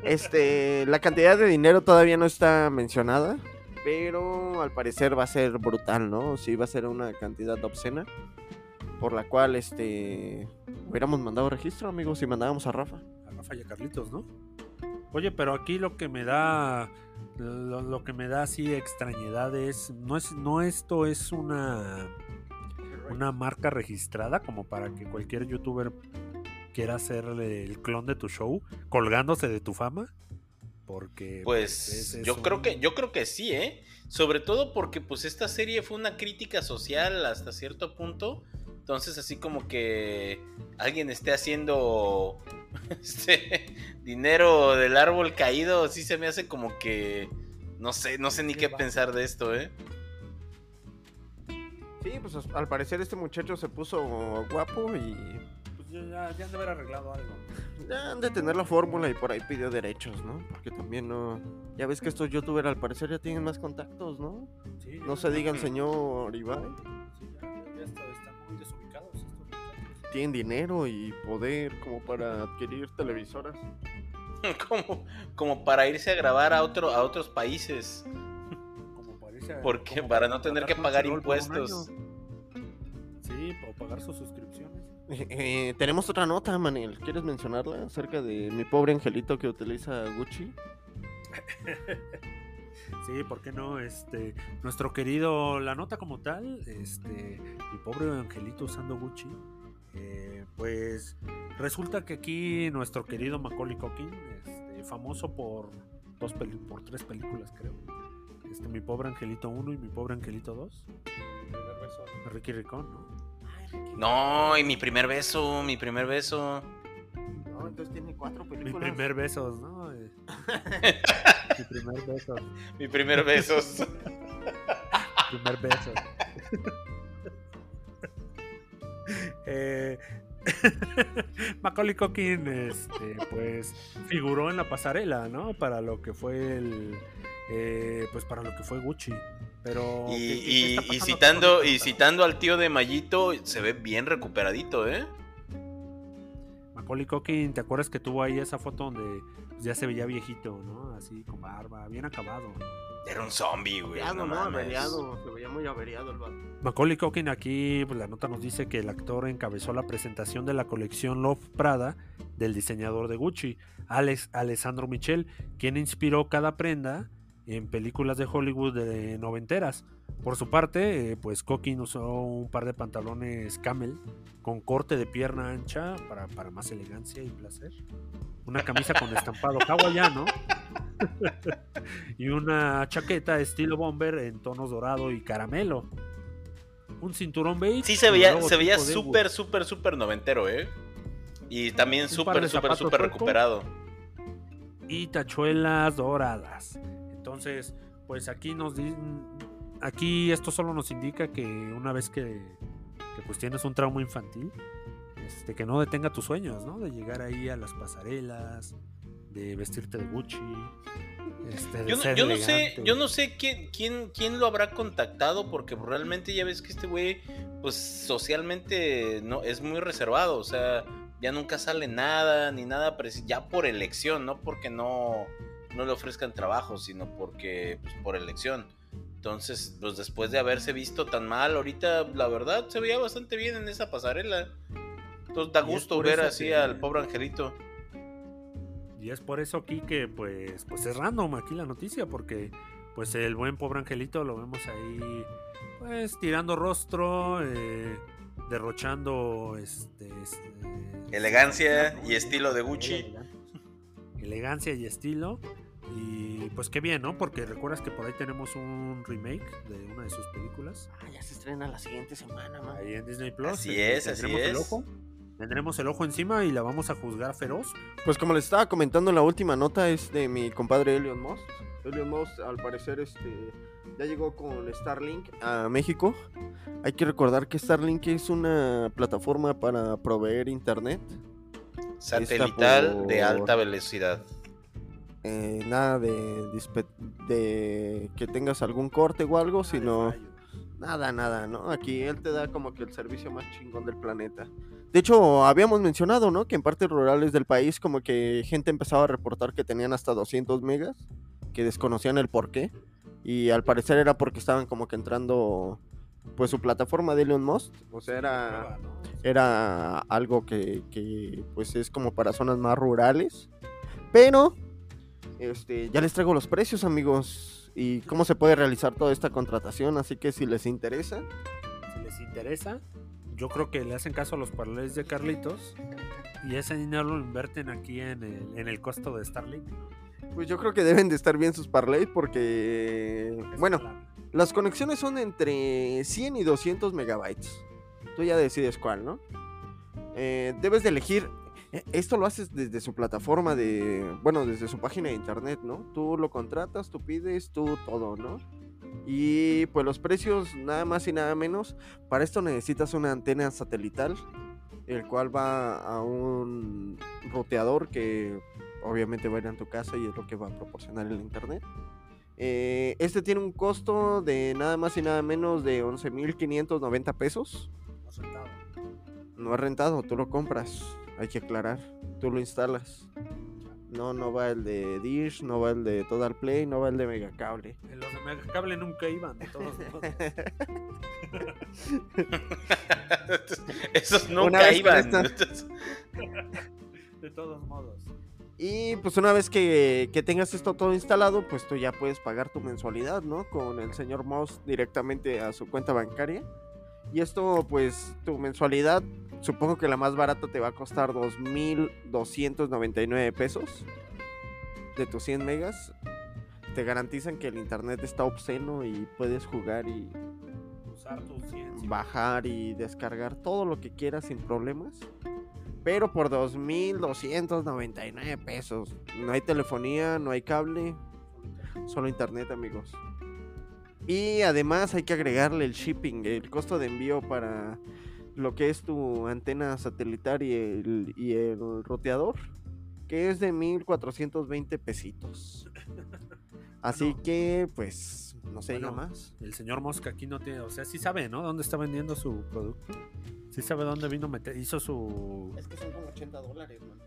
Este. La cantidad de dinero todavía no está mencionada. Pero al parecer va a ser brutal, ¿no? Sí, va a ser una cantidad obscena. Por la cual, este. Hubiéramos mandado registro, amigos, si mandábamos a Rafa. A Rafa y a Carlitos, ¿no? Oye, pero aquí lo que me da. Lo, lo que me da así extrañedad es. No es. No esto es una. Una marca registrada como para que cualquier youtuber quiera hacerle el clon de tu show colgándose de tu fama. Porque. Pues ese es yo creo que yo creo que sí, ¿eh? Sobre todo porque pues esta serie fue una crítica social hasta cierto punto. Entonces así como que alguien esté haciendo este dinero del árbol caído, sí se me hace como que no sé, no sé ni Qué pensar de esto, ¿eh? Sí, pues al parecer este muchacho se puso guapo y. Pues ya, ya, han de haber arreglado algo. Ya han de tener la fórmula y por ahí pidió derechos, ¿no? Porque también no. Ya ves que estos youtubers al parecer ya tienen más contactos, ¿no? Sí, No se digan señor Ibai. Tienen dinero y poder como para adquirir televisoras. Como, como para irse a grabar a otro a otros países. Como parece, Porque como para no tener que pagar impuestos. Sí, o pagar sus suscripciones. Eh, tenemos otra nota, Manel. ¿Quieres mencionarla acerca de mi pobre angelito que utiliza Gucci? Sí, ¿por qué no? Este, nuestro querido, la nota como tal, este, mi pobre angelito usando Gucci, eh, pues resulta que aquí nuestro querido Macaulay Culkin, este, famoso por dos peli- por tres películas creo, Este, mi pobre angelito 1 y mi pobre angelito 2. Ricky Ricón, ¿no? No, y mi primer beso, mi primer beso. No, entonces tiene cuatro Mi películas. primer besos, ¿no? Eh, mi primer beso. Mi primer beso. Primer beso. Eh, Macaulay Culkin, este, pues, figuró en la pasarela, ¿no? Para lo que fue el, eh, pues, para lo que fue Gucci. Pero Y, ¿qué- qué- qué y- está y pasando citando, y citando al tío de Mayito, se ve bien recuperadito, ¿eh? Macaulay Culkin, ¿te acuerdas que tuvo ahí esa foto donde pues, ya se veía viejito, ¿no? Así con barba, bien acabado. Era un zombie, güey. Averiado, No. Averiado. Se veía muy averiado el vato. Macaulay Culkin aquí, pues la nota nos dice que el actor encabezó la presentación de la colección Love Prada del diseñador de Gucci, Alex Alessandro Michel, quien inspiró cada prenda en películas de Hollywood de noventeras. Por su parte, eh, pues Culkin usó un par de pantalones camel con corte de pierna ancha para, para más elegancia y placer. Una camisa con estampado hawaiano y una chaqueta estilo bomber en tonos dorado y caramelo. Un cinturón beige. Sí, se veía, se veía súper, súper, súper noventero, ¿eh? Y también súper, súper, súper recuperado. y tachuelas doradas. Entonces, pues aquí nos di- aquí esto solo nos indica que una vez que, que, pues tienes un trauma infantil, este, que no detenga tus sueños, ¿no? De llegar ahí a las pasarelas, de vestirte de Gucci. este, de Yo no, yo no sé, yo no sé quién, quién, quién lo habrá contactado, porque realmente ya ves que este güey, pues socialmente no, es muy reservado, o sea, ya nunca sale nada, ni nada, ya por elección, no porque no, no le ofrezcan trabajo, sino porque, pues, por elección. Entonces, pues después de haberse visto tan mal, ahorita la verdad se veía bastante bien en esa pasarela. Entonces da gusto ver así que- al pobre angelito. Y es por eso aquí que pues, pues es random aquí la noticia, porque pues el buen pobre angelito lo vemos ahí pues tirando rostro, eh, derrochando este, este, Elegancia y estilo de Gucci. Elegancia- y estilo. Y pues qué bien, ¿no? Porque recuerdas que por ahí tenemos un remake de una de sus películas. Ah, ya se estrena la siguiente semana, man. Ahí en Disney Plus. Así eh, es, así tendremos el ojo. Tendremos el ojo encima y la vamos a juzgar feroz. Pues como les estaba comentando, la última nota es de mi compadre Elion Moss. Elion Moss, al parecer, este ya llegó con Starlink a México. Hay que recordar que Starlink es una plataforma para proveer internet. Satelital de alta velocidad. Eh, nada de, de que tengas algún corte o algo, sino nada, nada, ¿no? Aquí él te da como que el servicio más chingón del planeta. De hecho, habíamos mencionado, ¿no? Que en partes rurales del país como que gente empezaba a reportar que tenían hasta 200 megas, que desconocían el por qué. Y al parecer era porque estaban como que entrando, pues su plataforma de Elon Musk. O sea, era, era algo que, que, pues es como para zonas más rurales. Pero, este, ya les traigo los precios, amigos. Y cómo se puede realizar toda esta contratación. Así que si les interesa, si les interesa, yo creo que le hacen caso a los paralelos de Carlitos y ese dinero lo invierten aquí en el, en el costo de Starlink. pues yo creo que deben de estar bien sus parlays porque, bueno, las conexiones son entre 100 y 200 megabytes. Tú ya decides cuál, ¿no? Eh, debes de elegir. eh, Esto lo haces desde su plataforma de. Bueno, desde su página de internet, ¿no? Tú lo contratas, tú pides, tú todo, ¿no? Y pues los precios, nada más y nada menos. Para esto necesitas una antena satelital, el cual va a un roteador que obviamente va a ir a tu casa y es lo que va a proporcionar el internet. Eh, este tiene un costo de nada más y nada menos de 11.590 pesos. No es rentado, tú lo compras, hay que aclarar, tú lo instalas. No, no va el de Dish, no va el de Total Play, no va el de Megacable. Los de Megacable nunca iban, de todos modos. Esos nunca iban. De todos modos. Y pues una vez que, que tengas esto todo instalado, pues tú ya puedes pagar tu mensualidad, ¿no? Con el señor Mouse directamente a su cuenta bancaria. Y esto, pues tu mensualidad, supongo que la más barata te va a costar 2.299 pesos de tus 100 megas. te garantizan que el internet está obsceno y puedes jugar y Usar tu ciencia. bajar y descargar todo lo que quieras sin problemas. Pero por 2.299 pesos. No hay telefonía, no hay cable, solo internet, amigos. Y además hay que agregarle el shipping, el costo de envío para lo que es tu antena satelital y el, y el roteador, que es de 1.420 pesitos. Así que, pues, no se diga Bueno. más. El señor Mosca aquí no tiene, o sea, sí sabe, ¿no? ¿Dónde está vendiendo su producto? Sí sabe dónde vino meter, hizo su... Es que son como 80 dólares, man.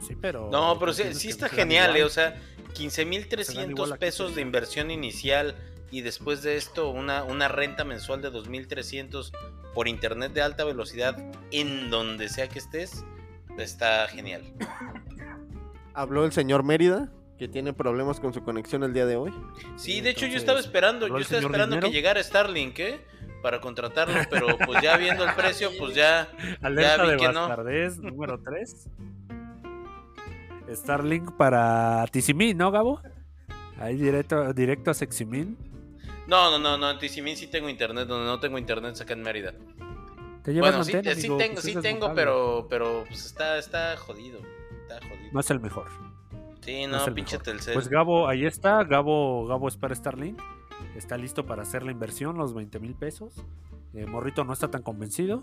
Sí, pero... No, pero tú sí, sí está genial, eh, o sea, Se dan igual 15.300 aquí pesos de inversión inicial y después de esto una, una renta mensual de 2.300 por internet de alta velocidad en donde sea que estés, está genial. Habló el señor Mérida, que tiene problemas con su conexión el día de hoy. Sí, de hecho yo estaba esperando, ¿habló yo estaba esperando que llegara Starlink, ¿eh? Para contratarlo, pero pues ya viendo el precio, pues ya... Alerta vi de que no. número 3. Starlink para Tizimín, ¿no, Gabo? Ahí directo, directo a Seximín. No, no, no, no, en Tizimín sí tengo internet, donde no tengo internet acá en Mérida. Te llevas Bueno, sí, antena, sí amigo, tengo, pues sí tengo, desmontable. pero, pero pues está, está jodido. Está jodido. No es el mejor. Sí, no no, pinche. Telcel. Pues Gabo, ahí está. Gabo, Gabo es para Starlink. Está listo para hacer la inversión, los 20 mil pesos. Eh, Morrito no está tan convencido.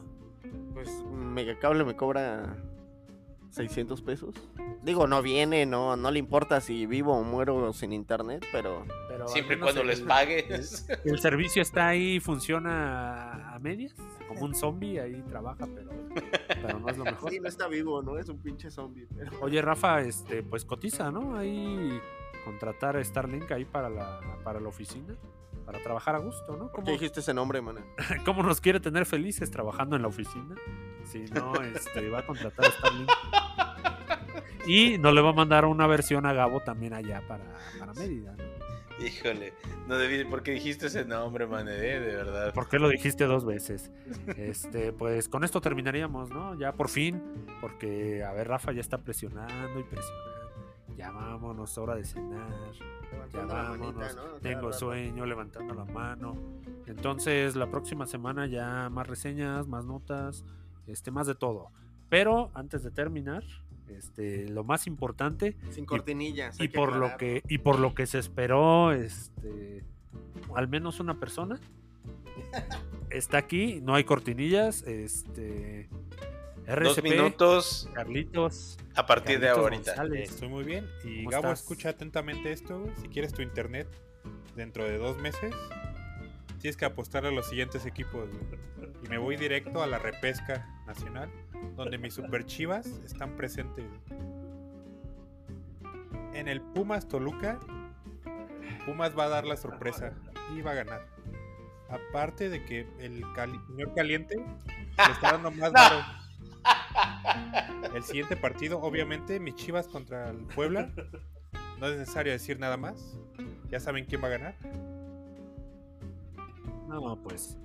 Pues Megacable me cobra 600 pesos. Digo, no viene, no, no le importa si vivo o muero sin internet, pero Siempre y cuando el- les pagues. El servicio está ahí, funciona a medias, como un zombie, ahí trabaja, pero, pero no es lo mejor. sí, no está vivo, ¿no? Es un pinche zombie. pero- Oye, Rafa, este, pues cotiza, ¿no? Ahí contratar a Starlink ahí para la, para la oficina, para trabajar a gusto, ¿no? ¿Por ¿Cómo, qué dijiste ese nombre, mana? cómo nos quiere tener felices trabajando en la oficina? Si no, este, va a contratar a Starlink. Y no le va a mandar una versión a Gabo también allá para, para Mérida, ¿no? Híjole, no debí, ¿por qué dijiste ese nombre, man? eh? De verdad. ¿Por qué lo dijiste dos veces? Este, pues con esto terminaríamos, ¿no? Ya por fin, porque a ver, Rafa ya está presionando y presionando. Ya vámonos, hora de cenar. Ya Levantando vámonos. manita, ¿no? Cada Tengo rato. sueño, levantando la mano. Entonces, la próxima semana ya más reseñas, más notas, este, más de todo. Pero antes de terminar, este, lo más importante Sin cortinillas. y por lo que y por lo que se esperó este al menos una persona está aquí no hay cortinillas este Dos RCP minutos Carlitos a partir de ahorita. González. Estoy muy bien. Y ¿Cómo Gabo, estás? escucha atentamente esto. Si quieres tu internet dentro de dos meses, tienes que apostar a los siguientes equipos. güey. Y me voy directo a la repesca nacional, donde mis super chivas están presentes. En el Pumas Toluca, Pumas va a dar la sorpresa y va a ganar. Aparte de que el cali- señor caliente le está dando más varo. El siguiente partido, obviamente, mis chivas contra el Puebla. No es necesario decir nada más. Ya saben quién va a ganar. No pues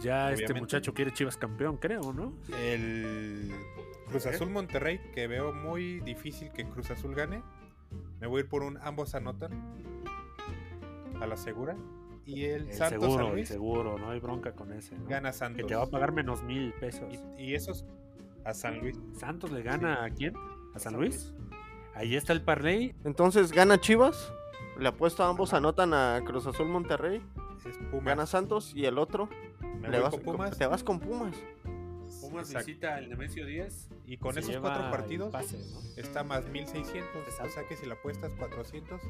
ya este muchacho quiere Chivas campeón creo no El Cruz Azul Monterrey, que veo muy difícil que Cruz Azul gane. Me voy a ir por un ambos anotan. A la segura. Y el, el Santos seguro San el Luis seguro no hay bronca con ese ¿no? gana que Santos. te va a pagar menos mil pesos Y, y esos a San Luis. Santos le gana a quién a San Luis ahí está el parlay Entonces, ¿gana Chivas? Le apuesto a ambos, anotan a Cruz Azul Monterrey. Es Pumas. Gana Santos y el otro Me le voy vas con Pumas. te vas con Pumas. Pumas Exacto. visita el Nemesio 10 Y con se esos cuatro partidos pase, ¿no? está más 1600. O Exacto. sea que si la apuestas 400,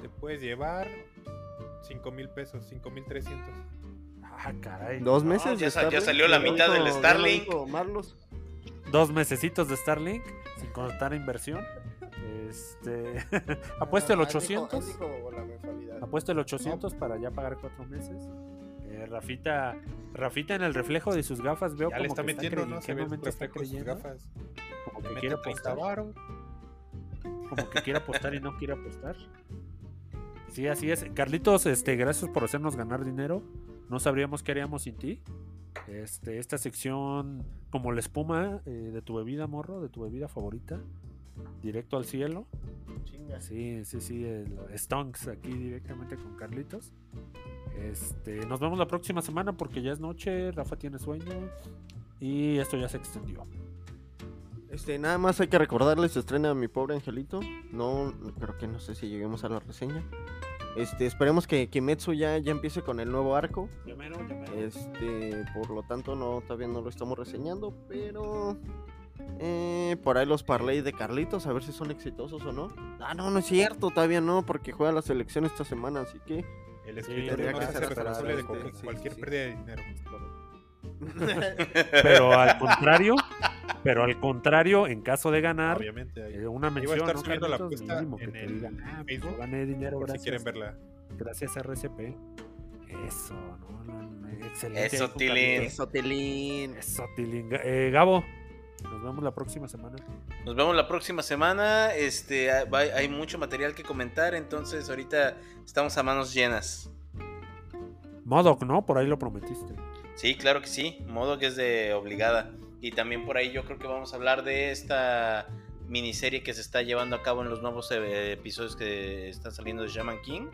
te puedes llevar 5000 pesos, 5300. Ah, caray. Dos No, meses. ya sa- ya Starlink, salió la mitad del ya lo Starlink. dijo Marlos. Dos mesecitos de Starlink sin contar inversión. Este. apuesta el Ah, él dijo- 800. dijo la. Apuesta el 800 para ya pagar cuatro meses. Eh, Rafita, Rafita en el reflejo de sus gafas veo Ya como le está que metiendo, ¿no? ¿en Se qué ve el momento está reflejo de sus creyendo? gafas. Como Le que quiere 30 apostar. Como que quiere apostar y no quiere apostar. Sí, así es. Carlitos, este, gracias por hacernos ganar dinero. No sabríamos qué haríamos sin ti. Este, esta sección, como la espuma eh, de tu bebida, morro, de tu bebida favorita, directo al cielo. Chinga. Sí, sí, sí, el Stonks aquí directamente con Carlitos. Este, nos vemos la próxima semana porque ya es noche, Rafa tiene sueño y esto ya se extendió. Este, nada más hay que recordarles, se estrena Mi Pobre Angelito. No, creo que no sé si lleguemos a la reseña. Este, esperemos que Kimetsu ya, ya empiece con el nuevo arco. Este, por lo tanto, no, todavía no lo estamos reseñando, pero eh, por ahí los parlay de Carlitos, a ver si son exitosos o no. Ah, no, no es cierto, todavía no, porque juega la selección esta semana, así que. El Sí, escritorio tendría no que se hace ser responsable de esperado, cualquier, este, sí, cualquier sí. pérdida de dinero. Pero al contrario, pero al contrario, en caso de ganar, Obviamente. ahí. eh, una Iba a mención, estar ¿no, subiendo la Carlitos? apuesta Mínimo que en el digan, "Ah, pues, Facebook, gané dinero por si gracias, quieren verla. gracias a RCP. Eso, no, no, excelente. Eso, Tilín. Eso, Tilín. Eso, Tilín. Eh, Gabo, nos vemos la próxima semana. Nos vemos la próxima semana. Este, hay, hay mucho material que comentar, entonces ahorita estamos a manos llenas. Modoc, ¿no? Por ahí lo prometiste. Sí, claro que sí. Modo que es de obligada. Y también por ahí yo creo que vamos a hablar de esta miniserie que se está llevando a cabo en los nuevos eh, episodios que están saliendo de Shaman King.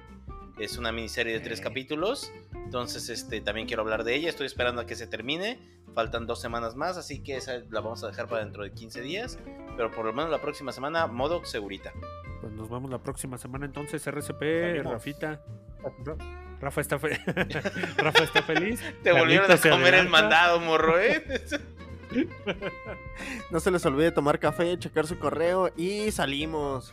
Es una miniserie de tres capítulos. Entonces, este, también quiero hablar de ella. Estoy esperando a que se termine. Faltan dos semanas más, así que esa la vamos a dejar para dentro de 15 días. Pero por lo menos la próxima semana, modo segurita. Pues nos vemos la próxima semana entonces, RCP, Salimos. Rafita. Ra- Rafa está, fe- Rafa está feliz. Te volvieron a comer el mandado, morro, ¿eh? No se les olvide tomar café, checar su correo y salimos.